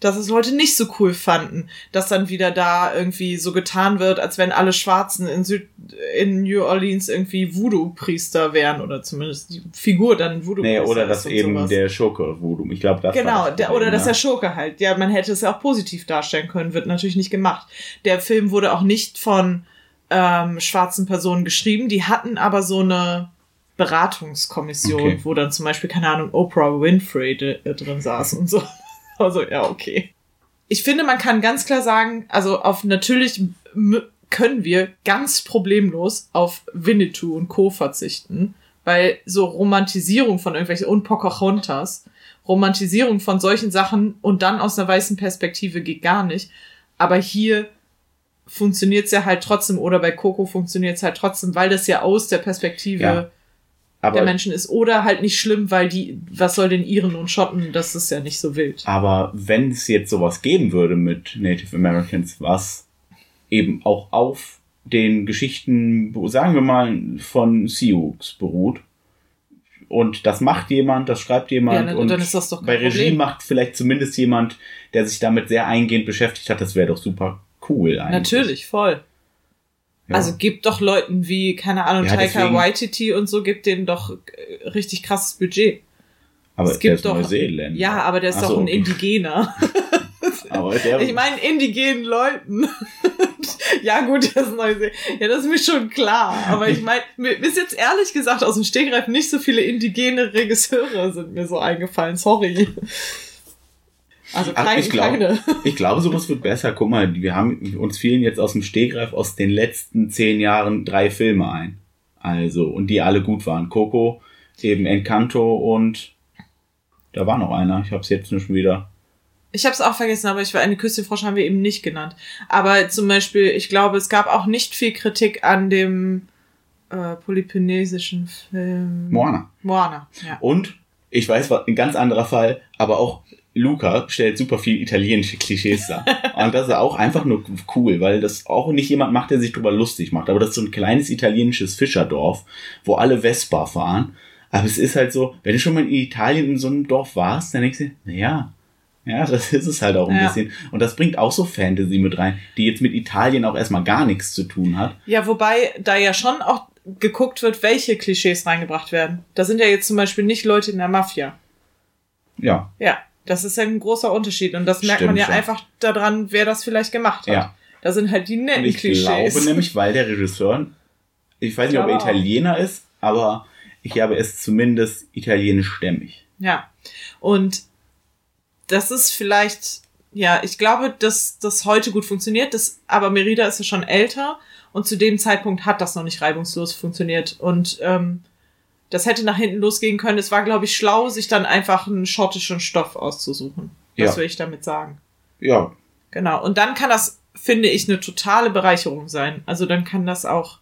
dass es Leute nicht so cool fanden, dass dann wieder da irgendwie so getan wird, als wenn alle Schwarzen in Süd in New Orleans irgendwie Voodoo-Priester wären oder zumindest die Figur dann nee, Voodoo-Priester oder ist dass eben sowas. der Schurke Voodoo. Ich glaube, das Genau, das der, oder dass der Schurke halt. Ja, man hätte es ja auch positiv darstellen können, wird natürlich nicht gemacht. Der Film wurde auch nicht von ähm, schwarzen Personen geschrieben, die hatten aber so eine Beratungskommission, Okay. wo dann zum Beispiel, keine Ahnung, Oprah Winfrey äh, drin saß und so. Also, ja, okay. Ich finde, man kann ganz klar sagen, also auf natürlich können wir ganz problemlos auf Winnetou und Co. verzichten, weil so Romantisierung von irgendwelchen und Pocahontas, Romantisierung von solchen Sachen und dann aus einer weißen Perspektive geht gar nicht. Aber hier funktioniert's ja halt trotzdem oder bei Coco funktioniert's halt trotzdem, weil das ja aus der Perspektive Ja. Der aber, Menschen ist oder halt nicht schlimm, weil die, was soll denn Iren und Schotten, das ist ja nicht so wild. aber wenn es jetzt sowas geben würde mit Native Americans, was eben auch auf den Geschichten, sagen wir mal, von Sioux beruht, und das macht jemand, das schreibt jemand, Ja, und dann ist das doch kein bei Regie Problem. macht vielleicht zumindest jemand, der sich damit sehr eingehend beschäftigt hat, das wäre doch super cool eigentlich. Natürlich, voll. Ja. Also gibt doch Leuten wie, keine Ahnung, Ja, Taika Waititi und so, gibt denen doch äh, richtig krasses Budget. aber es der gibt ist doch- Neuseeländer. Ja, aber der ist Ach doch so, ein okay. Indigener. Aber der, Ich meine indigenen Leuten. ja, gut, das ist Neusee. Ja, das ist mir schon klar. Aber ich meine, mir ist jetzt ehrlich gesagt aus dem Stegreif nicht so viele indigene Regisseure sind mir so eingefallen. Sorry. Also Ach, kein, ich glaube, keine. ich glaube, sowas wird besser. Guck mal, wir haben uns fielen jetzt aus dem Stehgreif aus den letzten zehn Jahren drei Filme ein. Also, und die alle gut waren. Coco, eben Encanto und da war noch einer. Ich hab's jetzt nur schon wieder. Ich habe es auch vergessen, aber ich war eine Küstenfrosch haben wir eben nicht genannt. Aber zum Beispiel, ich glaube, es gab auch nicht viel Kritik an dem äh, polyponesischen Film. Moana. Moana, ja. Und, ich weiß, ein ganz anderer Fall, aber auch Luca stellt super viel italienische Klischees dar. Und das ist auch einfach nur cool, weil das auch nicht jemand macht, der sich drüber lustig macht. Aber das ist so ein kleines italienisches Fischerdorf, wo alle Vespa fahren. Aber es ist halt so, wenn du schon mal in Italien in so einem Dorf warst, dann denkst du, naja, ja, das ist es halt auch ein Ja. bisschen. Und das bringt auch so Fantasy mit rein, die jetzt mit Italien auch erstmal gar nichts zu tun hat. Ja, wobei da ja schon auch geguckt wird, welche Klischees reingebracht werden. Da sind ja jetzt zum Beispiel nicht Leute in der Mafia. Ja, Ja, das ist ja ein großer Unterschied. Und das merkt Stimmt man ja schon. einfach daran, wer das vielleicht gemacht hat. Ja. Da sind halt die Und netten ich Klischees. glaube nämlich, weil der Regisseur, ich weiß nicht, ob er. Italiener ist, aber ich er ist zumindest italienischstämmig. Ja. Und das ist vielleicht, ja, ich glaube, dass das heute gut funktioniert, das, aber Merida ist ja schon älter und zu dem Zeitpunkt hat das noch nicht reibungslos funktioniert. Und ähm, das hätte nach hinten losgehen können. Es war, glaube ich, schlau, sich dann einfach einen schottischen Stoff auszusuchen. Das Ja. will ich damit sagen. Ja, Genau. Und dann kann das, finde ich, eine totale Bereicherung sein. Also dann kann das auch,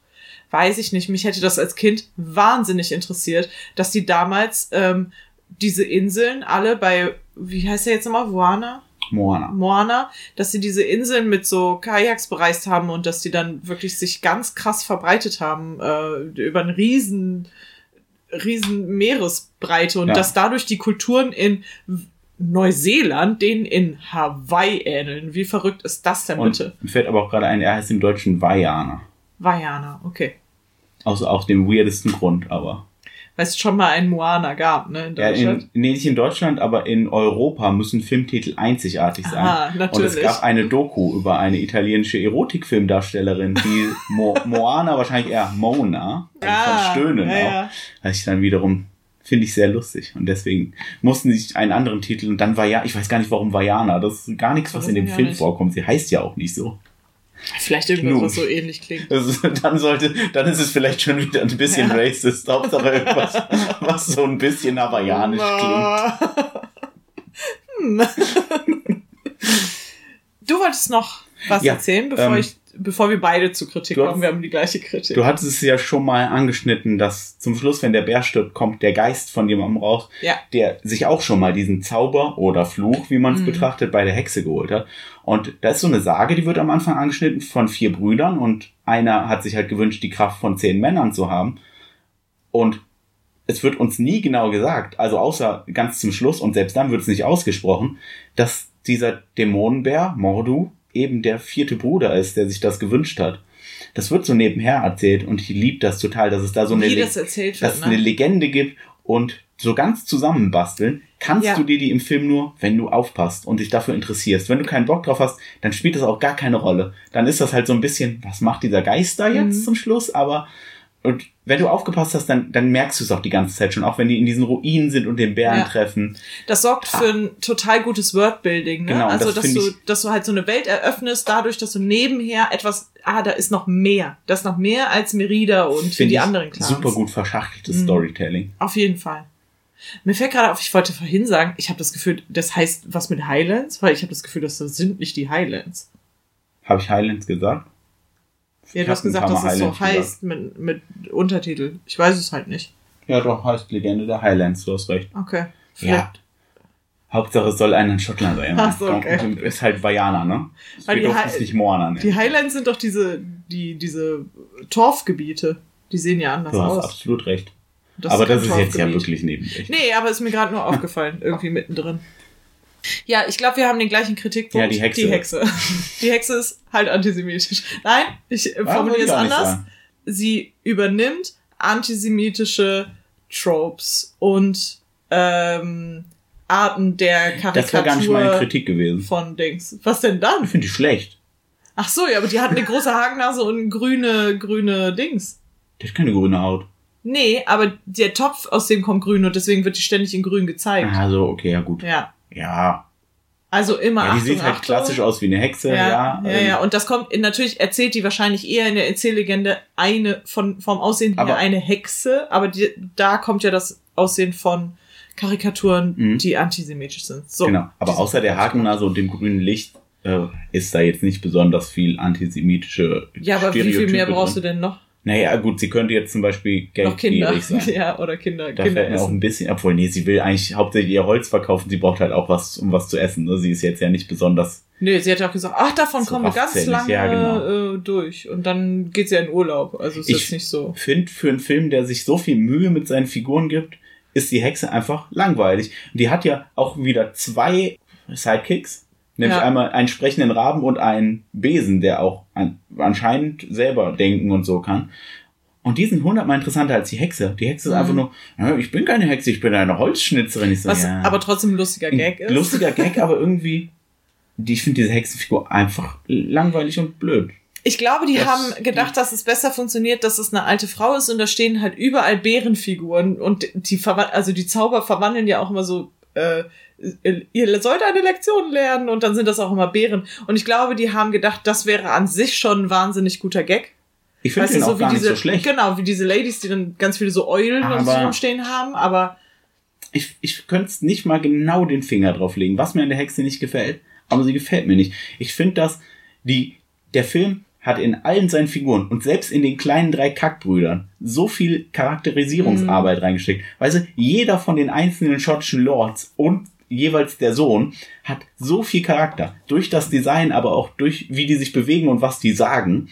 weiß ich nicht, mich hätte das als Kind wahnsinnig interessiert, dass die damals ähm, diese Inseln alle bei, wie heißt der jetzt nochmal, Moana? Moana. Moana, dass sie diese Inseln mit so Kajaks bereist haben und dass die dann wirklich sich ganz krass verbreitet haben äh, über einen riesen, riesen Meeresbreite und Ja. dass dadurch die Kulturen in Neuseeland denen in Hawaii ähneln. Wie verrückt ist das denn Und bitte? mir fällt aber auch gerade ein, er heißt im Deutschen Vajana. Vajana, okay. Aus auch dem weirdesten Grund, aber. Weil es schon mal einen Moana gab, ne, in Ja, Deutschland. in, nee, nicht in Deutschland, aber in Europa müssen Filmtitel einzigartig sein. Und natürlich. es gab eine Doku über eine italienische Erotikfilmdarstellerin, die Mo Moana, wahrscheinlich eher Mona, also Ah, von Stöhnen ja, auch. ja. Was ich dann wiederum, finde ich sehr lustig. Und deswegen mussten sie einen anderen Titel und dann war ja, ich weiß gar nicht warum Vajana, das ist gar nichts, was in dem Film nicht. vorkommt. Sie heißt ja auch nicht so. Vielleicht irgendwas, was so ähnlich klingt. Das, dann sollte, dann ist es vielleicht schon wieder ein bisschen Ja. racist. Hauptsache irgendwas, was so ein bisschen hawaiianisch klingt. Hm. Du wolltest noch was Ja, erzählen, bevor ähm, ich, bevor wir beide zur Kritik kommen. Wir haben die gleiche Kritik. Du hattest es ja schon mal angeschnitten, dass zum Schluss, wenn der Bär stirbt, kommt der Geist von jemandem raus, Ja. der sich auch schon mal diesen Zauber oder Fluch, wie man es Mhm. betrachtet, bei der Hexe geholt hat. Und da ist so eine Sage, die wird am Anfang angeschnitten von vier Brüdern und einer hat sich halt gewünscht, die Kraft von zehn Männern zu haben. Und es wird uns nie genau gesagt, also außer ganz zum Schluss und selbst dann wird es nicht ausgesprochen, dass dieser Dämonenbär, Mordu, eben der vierte Bruder ist, der sich das gewünscht hat. Das wird so nebenher erzählt und ich liebe das total, dass es da so eine, Le- das erzählt dass wird, es eine ne? Legende gibt und so ganz zusammenbasteln kannst Ja. du dir die im Film nur, wenn du aufpasst und dich dafür interessierst. Wenn du keinen Bock drauf hast, dann spielt das auch gar keine Rolle. Dann ist das halt so ein bisschen, was macht dieser Geist da jetzt Mhm. zum Schluss? Aber und wenn du aufgepasst hast, dann, dann merkst du es auch die ganze Zeit schon, auch wenn die in diesen Ruinen sind und den Bären Ja. treffen. Das sorgt für ein total gutes Wordbuilding, ne? Genau, also, das dass du, dass du halt so eine Welt eröffnest, dadurch, dass du nebenher etwas, ah, da ist noch mehr. Das ist noch mehr als Merida und die anderen Clans. Super gut verschachteltes Mhm. Storytelling. Auf jeden Fall. Mir fällt gerade auf, ich wollte vorhin sagen, ich habe das Gefühl, das heißt was mit Highlands, weil ich habe das Gefühl, das sind nicht die Highlands. Habe ich Highlands gesagt? Ja, du hast gesagt, dass es so heißt mit, mit Untertitel. Ich weiß es halt nicht. Ja, doch, heißt Legende der Highlands, du hast recht. Okay. Ja. Hauptsache es soll einer in Schottland sein. Ach so, okay. Ist halt Vajana, ne? Weil die Hi- nicht Moana nennen. Die Highlands sind doch diese, die, diese Torfgebiete. Die sehen ja anders Du hast aus. absolut recht. Das aber das ist jetzt ja wirklich nebensächlich. Nee, aber ist mir gerade nur aufgefallen, irgendwie mittendrin. Ja, ich glaube, wir haben den gleichen Kritikpunkt. Ja, die Hexe. Die Hexe. Die Hexe ist halt antisemitisch. Nein, ich äh, formuliere es anders. Sie übernimmt antisemitische Tropes und ähm, Arten der Karikatur Das wäre gar nicht meine Kritik gewesen. von Dings. Was denn dann? Finde ich schlecht. Ach so, ja, aber die hat eine große Hakennase und grüne, grüne Dings. Der hat keine grüne Haut. Nee, aber der Topf, aus dem kommt grün und deswegen wird die ständig in grün gezeigt. Ah, so, okay, ja gut. Ja. Ja. Also immer Ja, die Achtung, sieht halt Achtung. klassisch aus wie eine Hexe, ja. Ja, ja, ähm, ja. Und das kommt, natürlich erzählt die wahrscheinlich eher in der Erzähllegende eine von, vom Aussehen her eine Hexe, aber die, da kommt ja das Aussehen von Karikaturen, Mhm. die antisemitisch sind. So. Genau. Aber außer der Hakennase und dem grünen Licht äh, ist da jetzt nicht besonders viel antisemitische Ja, aber wie viel Stereotype mehr brauchst drin. du denn noch? Naja, gut, sie könnte jetzt zum Beispiel Noch Kinder. geldgierig sein. Ja, oder Kinder. Da Kinder fällt mir auch ein bisschen, obwohl, nee, sie will eigentlich hauptsächlich ihr Holz verkaufen, sie braucht halt auch was, um was zu essen. Ne? Sie ist jetzt ja nicht besonders. Nee, sie hat ja auch gesagt, ach, davon So kommen wir ganz lange ja, genau. äh, durch. Und dann geht sie ja in Urlaub. Also ist Ich- jetzt nicht so. Find für einen Film, der sich so viel Mühe mit seinen Figuren gibt, ist die Hexe einfach langweilig. Und die hat ja auch wieder zwei Sidekicks. Nämlich Ja. einmal einen sprechenden Raben und einen Besen, der auch an, anscheinend selber denken und so kann. Und die sind hundertmal interessanter als die Hexe. Die Hexe ist Mhm. einfach nur, "Ja, ich bin keine Hexe, ich bin eine Holzschnitzerin. Ich so, Was ja. aber trotzdem ein lustiger Gag ist. Lustiger Gag, aber irgendwie, die, ich finde diese Hexenfigur einfach langweilig und blöd. Ich glaube, die Das- haben gedacht, dass es besser funktioniert, dass es eine alte Frau ist und da stehen halt überall Bärenfiguren und die verwan- also die Zauber verwandeln ja auch immer so äh, ihr sollt eine Lektion lernen und dann sind das auch immer Bären und ich glaube, die haben gedacht, das wäre an sich schon ein wahnsinnig guter Gag. Ich finde den auch gar nicht diese so schlecht. genau, wie diese Ladies, die dann ganz viele so Eulen und so rumstehen haben, aber ich, ich könnte es nicht mal genau den Finger drauf legen, was mir an der Hexe nicht gefällt, aber sie gefällt mir nicht. Ich finde, dass die, der Film hat in allen seinen Figuren und selbst in den kleinen drei Kackbrüdern so viel Charakterisierungsarbeit reingesteckt. Weißt du, jeder von den einzelnen schottischen Lords und jeweils der Sohn hat so viel Charakter. Durch das Design, aber auch durch, wie die sich bewegen und was die sagen.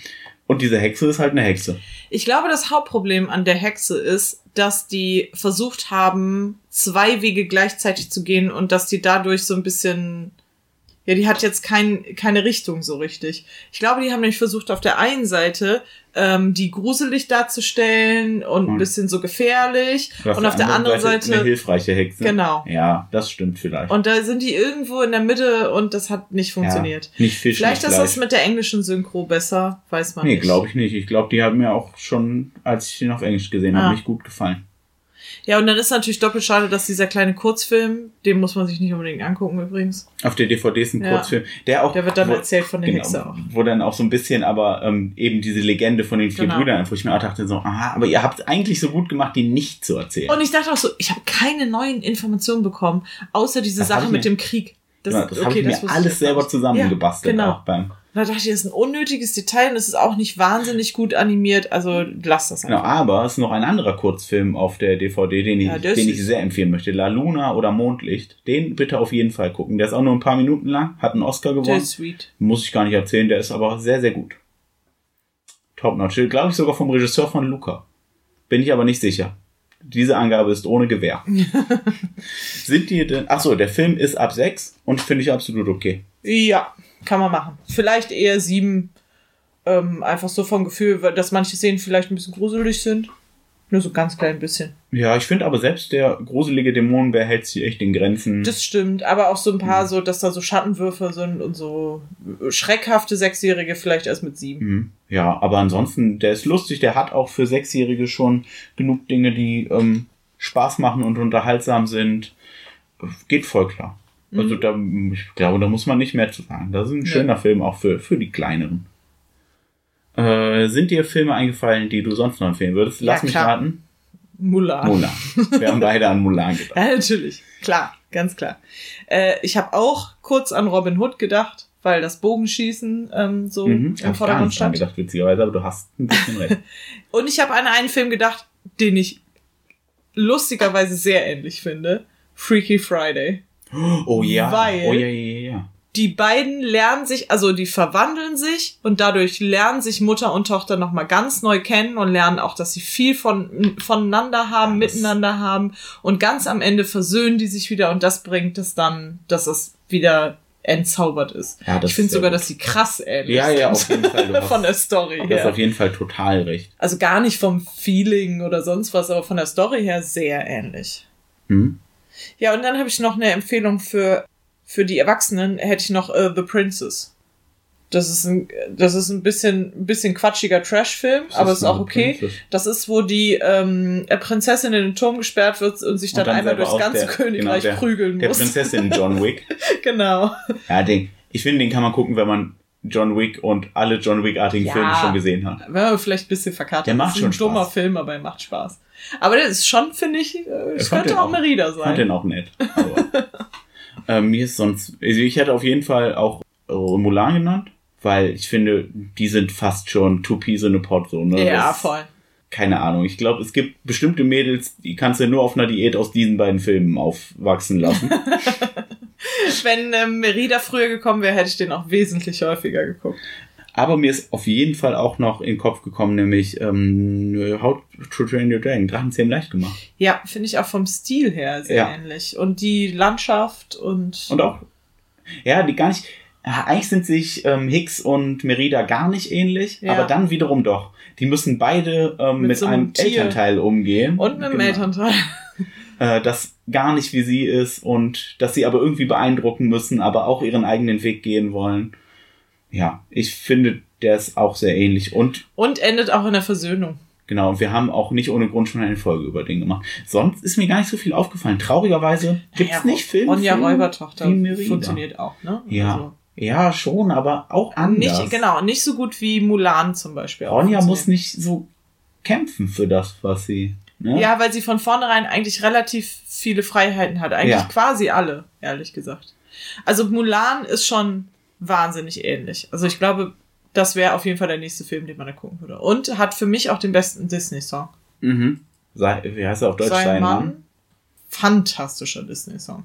Und diese Hexe ist halt eine Hexe. Ich glaube, das Hauptproblem an der Hexe ist, dass die versucht haben, zwei Wege gleichzeitig zu gehen und dass die dadurch so ein bisschen, ja, die hat jetzt kein, keine Richtung so richtig. Ich glaube, die haben nämlich versucht, auf der einen Seite ähm, die gruselig darzustellen und ein Hm. bisschen so gefährlich und auf der anderen Seite, eine hilfreiche Hexe. Genau. Ja, das stimmt vielleicht. und da sind die irgendwo in der Mitte und das hat nicht funktioniert. Ja, nicht Fisch, Vielleicht nicht ist das mit der englischen Synchro besser, weiß man Nee, nicht. glaube ich nicht. Ich glaube, die haben mir auch schon, als ich den auf Englisch gesehen Ah. habe, nicht gut gefallen. Ja, und dann ist natürlich doppelt schade, dass dieser kleine Kurzfilm, den muss man sich nicht unbedingt angucken übrigens. Auf der DVD ist ein Ja. Kurzfilm, der auch. Der wird dann wo, erzählt von der genau, Hexe auch. Wo dann auch so ein bisschen aber ähm, eben diese Legende von den vier Genau. Brüdern, wo ich mir auch dachte so, aha, aber ihr habt eigentlich so gut gemacht, die nicht zu erzählen. Und ich dachte auch so, ich habe keine neuen Informationen bekommen, außer diese Das Sache mit mir- dem Krieg. das genau, das habe okay, ich mir alles selber zusammengebastelt. Ja, genau. Und da dachte ich, das ist ein unnötiges Detail und es ist auch nicht wahnsinnig gut animiert, also lass das genau, einfach. aber es ist noch ein anderer Kurzfilm auf der DVD, den ich, Ja, der den ich sehr empfehlen möchte. La Luna oder Mondlicht. Den bitte auf jeden Fall gucken. Der ist auch nur ein paar Minuten lang, hat einen Oscar Der gewonnen. ist sweet. Muss ich gar nicht erzählen, der ist aber sehr, sehr gut. Top notch. Glaube ich sogar vom Regisseur von Luca. Bin ich aber nicht sicher. Diese Angabe ist ohne Gewähr. Sind die denn. Achso, der Film ist ab 6 und finde ich absolut okay. Ja, kann man machen. Vielleicht eher sieben, ähm, einfach so vom Gefühl, dass manche Szenen vielleicht ein bisschen gruselig sind. Nur so ganz klein bisschen. Ja, ich finde aber selbst der gruselige Dämonenbär hält sich echt in Grenzen. Das stimmt, aber auch so ein paar so, dass da so Schattenwürfe sind und so schreckhafte Sechsjährige vielleicht erst mit sieben. Mhm. Ja, aber ansonsten, der ist lustig, der hat auch für Sechsjährige schon genug Dinge, die ähm, Spaß machen und unterhaltsam sind. Geht voll klar. Also da, ich glaube, da muss man nicht mehr zu sagen. Das ist ein schöner Film auch für, für die Kleineren. Äh, sind dir Filme eingefallen, die du sonst noch empfehlen würdest? Ja, Lass mich klar. raten. Mulan. Mulan. Wir haben beide an Mulan gedacht. Ja, natürlich. Klar, ganz klar. Äh, ich habe auch kurz an Robin Hood gedacht, weil das Bogenschießen ähm, so Mhm. Ich im habe Vordergrund nicht dran stand. gedacht, witzigerweise, aber du hast ein bisschen recht. Und ich habe an einen Film gedacht, den ich lustigerweise sehr ähnlich finde. Freaky Friday. Oh ja. Weil- oh ja, ja, ja. Die beiden lernen sich, also die verwandeln sich und dadurch lernen sich Mutter und Tochter nochmal ganz neu kennen und lernen auch, dass sie viel von, voneinander haben, das- miteinander haben und ganz am Ende versöhnen die sich wieder und das bringt es dann, dass es wieder entzaubert ist. Ja, das ich finde ist sogar, gut. dass sie krass ähnlich Ja, ja, sind. auf jeden Fall. Von der Story du hast her. auf jeden Fall total recht. Also gar nicht vom Feeling oder sonst was, aber von der Story her sehr ähnlich. Hm? Ja, und dann habe ich noch eine Empfehlung für, für die Erwachsenen, hätte ich noch äh, The Princess. Das ist ein, das ist ein bisschen, ein bisschen quatschiger Trash-Film, aber ist auch okay. Princess. Das ist, wo die ähm, Prinzessin in den Turm gesperrt wird und sich dann, Und einmal selber durchs ganze der- Königreich genau, der- prügeln Der muss. Prinzessin John Wick. genau. Ja, den, ich finde, den kann man gucken, wenn man John Wick und alle John Wick-artigen Ja. Filme schon gesehen hat. Wenn man vielleicht ein bisschen verkartet. Der macht ist ein schon dummer Spaß. Film, aber er macht Spaß. Aber der ist schon, finde ich, äh, es könnte auch auch- Merida Ich fand den sein. auch nett. Ähm, mir ist sonst, also ich hätte auf jeden Fall auch äh, Mulan genannt, weil ich finde, die sind fast schon two peas in a pod, so, ne? Ja, Das- voll. Keine Ahnung. Ich glaube, es gibt bestimmte Mädels, die kannst du nur auf einer Diät aus diesen beiden Filmen aufwachsen lassen. Wenn ähm, Merida früher gekommen wäre, hätte ich den auch wesentlich häufiger geguckt. Aber mir ist auf jeden Fall auch noch in den Kopf gekommen, nämlich ähm, How to Train Your Dragon. Drachenzähmen leicht gemacht. Ja, finde ich auch vom Stil her sehr Ja. ähnlich. Und die Landschaft und. Und auch, ja, die gar nicht, eigentlich sind sich ähm, Hicks und Merida gar nicht ähnlich, Ja. aber dann wiederum doch. Die müssen beide ähm, Mit mit, so einem einem. Elternteil umgehen. und mit dem Genau. Elternteil. Äh, das gar nicht wie sie ist und dass sie aber irgendwie beeindrucken müssen, aber auch ihren eigenen Weg gehen wollen. Ja, ich finde, der ist auch sehr ähnlich. Und Und endet auch in der Versöhnung. genau, und wir haben auch nicht ohne Grund schon eine Folge über den gemacht. Sonst ist mir gar nicht so viel aufgefallen. Traurigerweise gibt's Naja, nicht Filme. Ronja Filme Räubertochter funktioniert auch, ne? Ja. Also, Ja, schon, aber auch anders. nicht, genau, nicht so gut wie Mulan zum Beispiel. Ronja muss nicht so kämpfen für das, was sie. Ne? Ja, weil sie von vornherein eigentlich relativ viele Freiheiten hat. Eigentlich Ja. quasi alle, ehrlich gesagt. Also Mulan ist schon wahnsinnig ähnlich. Also ich glaube, das wäre auf jeden Fall der nächste Film, den man da gucken würde. Und hat für mich auch den besten Disney-Song. Mhm. Sei, wie heißt er auf Deutsch? Sein Mann. Fantastischer Disney-Song.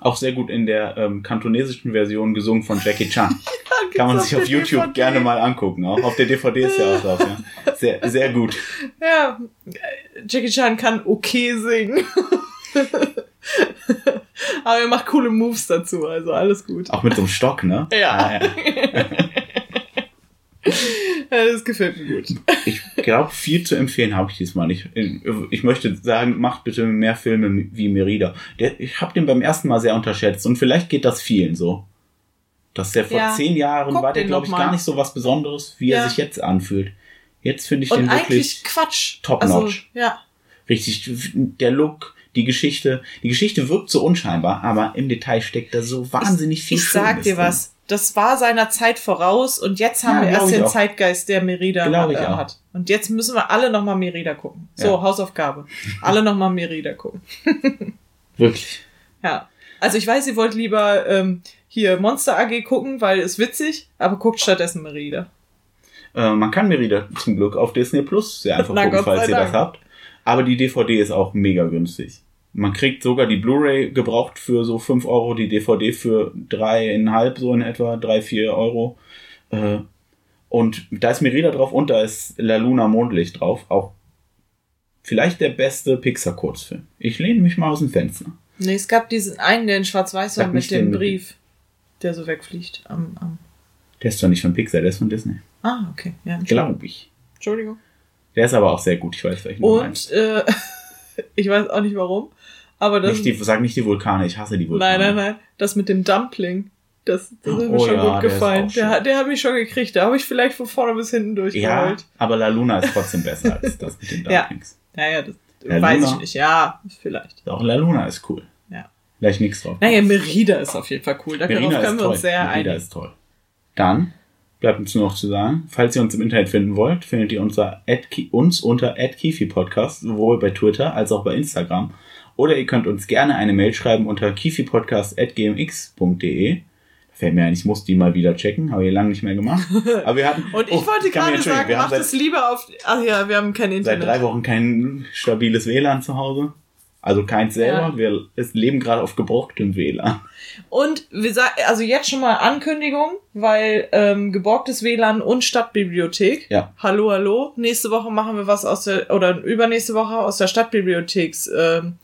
Auch sehr gut in der ähm, kantonesischen Version gesungen von Jackie Chan. Kann man sich auf YouTube gerne mal angucken. Auch auf der DVD ist ja auch drauf. Ja. Sehr, sehr gut. Ja, Jackie Chan kann okay singen. Aber er macht coole Moves dazu, also alles gut. Auch mit so einem Stock, ne? Ja. Ah, ja. Ja, das gefällt mir gut. Ich glaube, viel zu empfehlen habe ich diesmal nicht. Ich möchte sagen, macht bitte mehr Filme wie Merida. Der, ich habe den beim ersten Mal sehr unterschätzt und vielleicht geht das vielen so. Dass der vor Ja, zehn Jahren war der, glaube ich, gar nicht so was Besonderes, wie Ja. er sich jetzt anfühlt. Jetzt finde ich Und den eigentlich wirklich Quatsch. top also, notch. Ja. richtig. Der Look, die Geschichte. Die Geschichte wirkt so unscheinbar, aber im Detail steckt da so wahnsinnig viel Ich sag Schönes dir drin. was. Das war seiner Zeit voraus und jetzt haben Ja, wir erst ich den auch. Zeitgeist, der Merida ich äh, hat. Und jetzt müssen wir alle nochmal Merida gucken. So, Ja. Hausaufgabe. Alle nochmal Merida gucken. Wirklich. Ja. Also ich weiß, ihr wollt lieber ähm, hier Monster AG gucken, weil es witzig, aber guckt stattdessen Merida. Äh, man kann Merida zum Glück auf Disney Plus sehr einfach Na, gucken, falls ihr das Dank. habt. Aber die DVD ist auch mega günstig. Man kriegt sogar die Blu-ray gebraucht für so 5 Euro, die DVD für dreieinhalb so in etwa, 3, 4 Euro. Äh, und da ist Merida drauf und da ist La Luna Mondlicht drauf. Auch vielleicht der beste Pixar-Kurzfilm. Ich lehne mich mal aus dem Fenster. Nee, es gab diesen einen, der in Schwarz-Weiß war mit dem Brief, der so wegfliegt. Am, am Der ist zwar nicht von Pixar, der ist von Disney. ah, okay. Ja. Glaube ich. Entschuldigung. Der ist aber auch sehr gut, ich weiß welchen du meinst. Und äh, ich weiß auch nicht warum, aber das Nicht die, sag nicht die Vulkane, ich hasse die Vulkane. Nein, nein, nein. Das mit dem Dumpling. Das, das hat mir Oh schon ja, gut gefallen. Der, der hat mich schon gekriegt. Da habe ich vielleicht von vorne bis hinten Ja, durchgeheult. aber La Luna ist trotzdem besser als das mit den Ja. Dumplings. Ja, ja, das La weiß Luna. ich nicht. Ja, vielleicht. Auch La Luna ist cool. Ja. Vielleicht nichts drauf. Naja, Merida ist auf jeden Fall cool. Da darauf können wir uns sehr Merida einigen. ist toll. Dann bleibt uns nur noch zu sagen, falls ihr uns im Internet finden wollt, findet ihr unser uns unter Kifi Podcast, sowohl bei Twitter als auch bei Instagram. Oder ihr könnt uns gerne eine Mail schreiben unter kifipodcast.gmx.de. Fällt mir ein, ich muss die mal wieder checken, habe ich lange nicht mehr gemacht. Aber wir hatten, Und ich Oh, wollte gerade sagen, macht seit- es lieber auf. Ach ja, wir haben kein seit Internet. drei Wochen kein stabiles WLAN zu Hause. Also keins selber. Ja. Wir leben gerade auf gebrauchtem WLAN. Und wir sagen, also jetzt schon mal Ankündigung, weil ähm, geborgtes WLAN und Stadtbibliothek. Ja. Hallo, hallo. Nächste Woche machen wir was aus der, oder übernächste Woche aus der Stadtbibliotheks, ähm,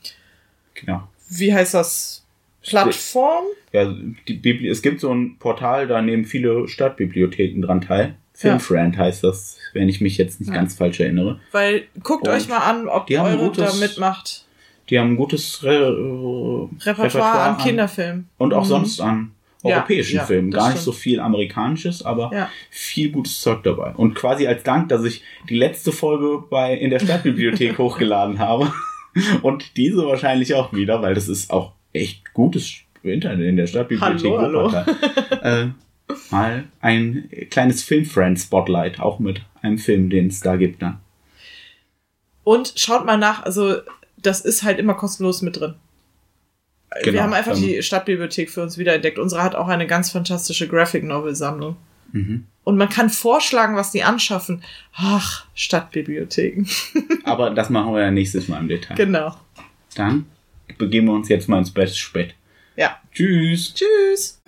Genau. wie heißt das? Plattform? Ja, die Bibli es gibt so ein Portal, da nehmen viele Stadtbibliotheken dran teil. Filmfriend heißt das, wenn ich mich jetzt nicht Ja. ganz falsch erinnere. Weil guckt Und euch mal an, ob die eure da mitmacht. Die haben ein gutes Re äh, Repertoire, an Kinderfilmen. Und auch Mhm. sonst an europäischen ja, Filmen. Gar nicht stimmt. so viel amerikanisches, aber Ja. viel gutes Zeug dabei. Und quasi als Dank, dass ich die letzte Folge bei in der Stadtbibliothek hochgeladen habe und diese wahrscheinlich auch wieder, weil das ist auch echt gutes Internet in der Stadtbibliothek. Hallo, hallo. Äh, mal ein kleines Filmfriend-Spotlight, auch mit einem Film, den es da gibt dann. Und schaut mal nach, also das ist halt immer kostenlos mit drin. Genau, Wir haben einfach ähm, die Stadtbibliothek für uns wiederentdeckt. Unsere hat auch eine ganz fantastische Graphic Novel Sammlung. Mhm. Und man kann vorschlagen, was die anschaffen. Ach, Stadtbibliotheken. Aber das machen wir ja nächstes Mal im Detail. genau. Dann begeben wir uns jetzt mal ins Bett. Ja. Tschüss. Tschüss.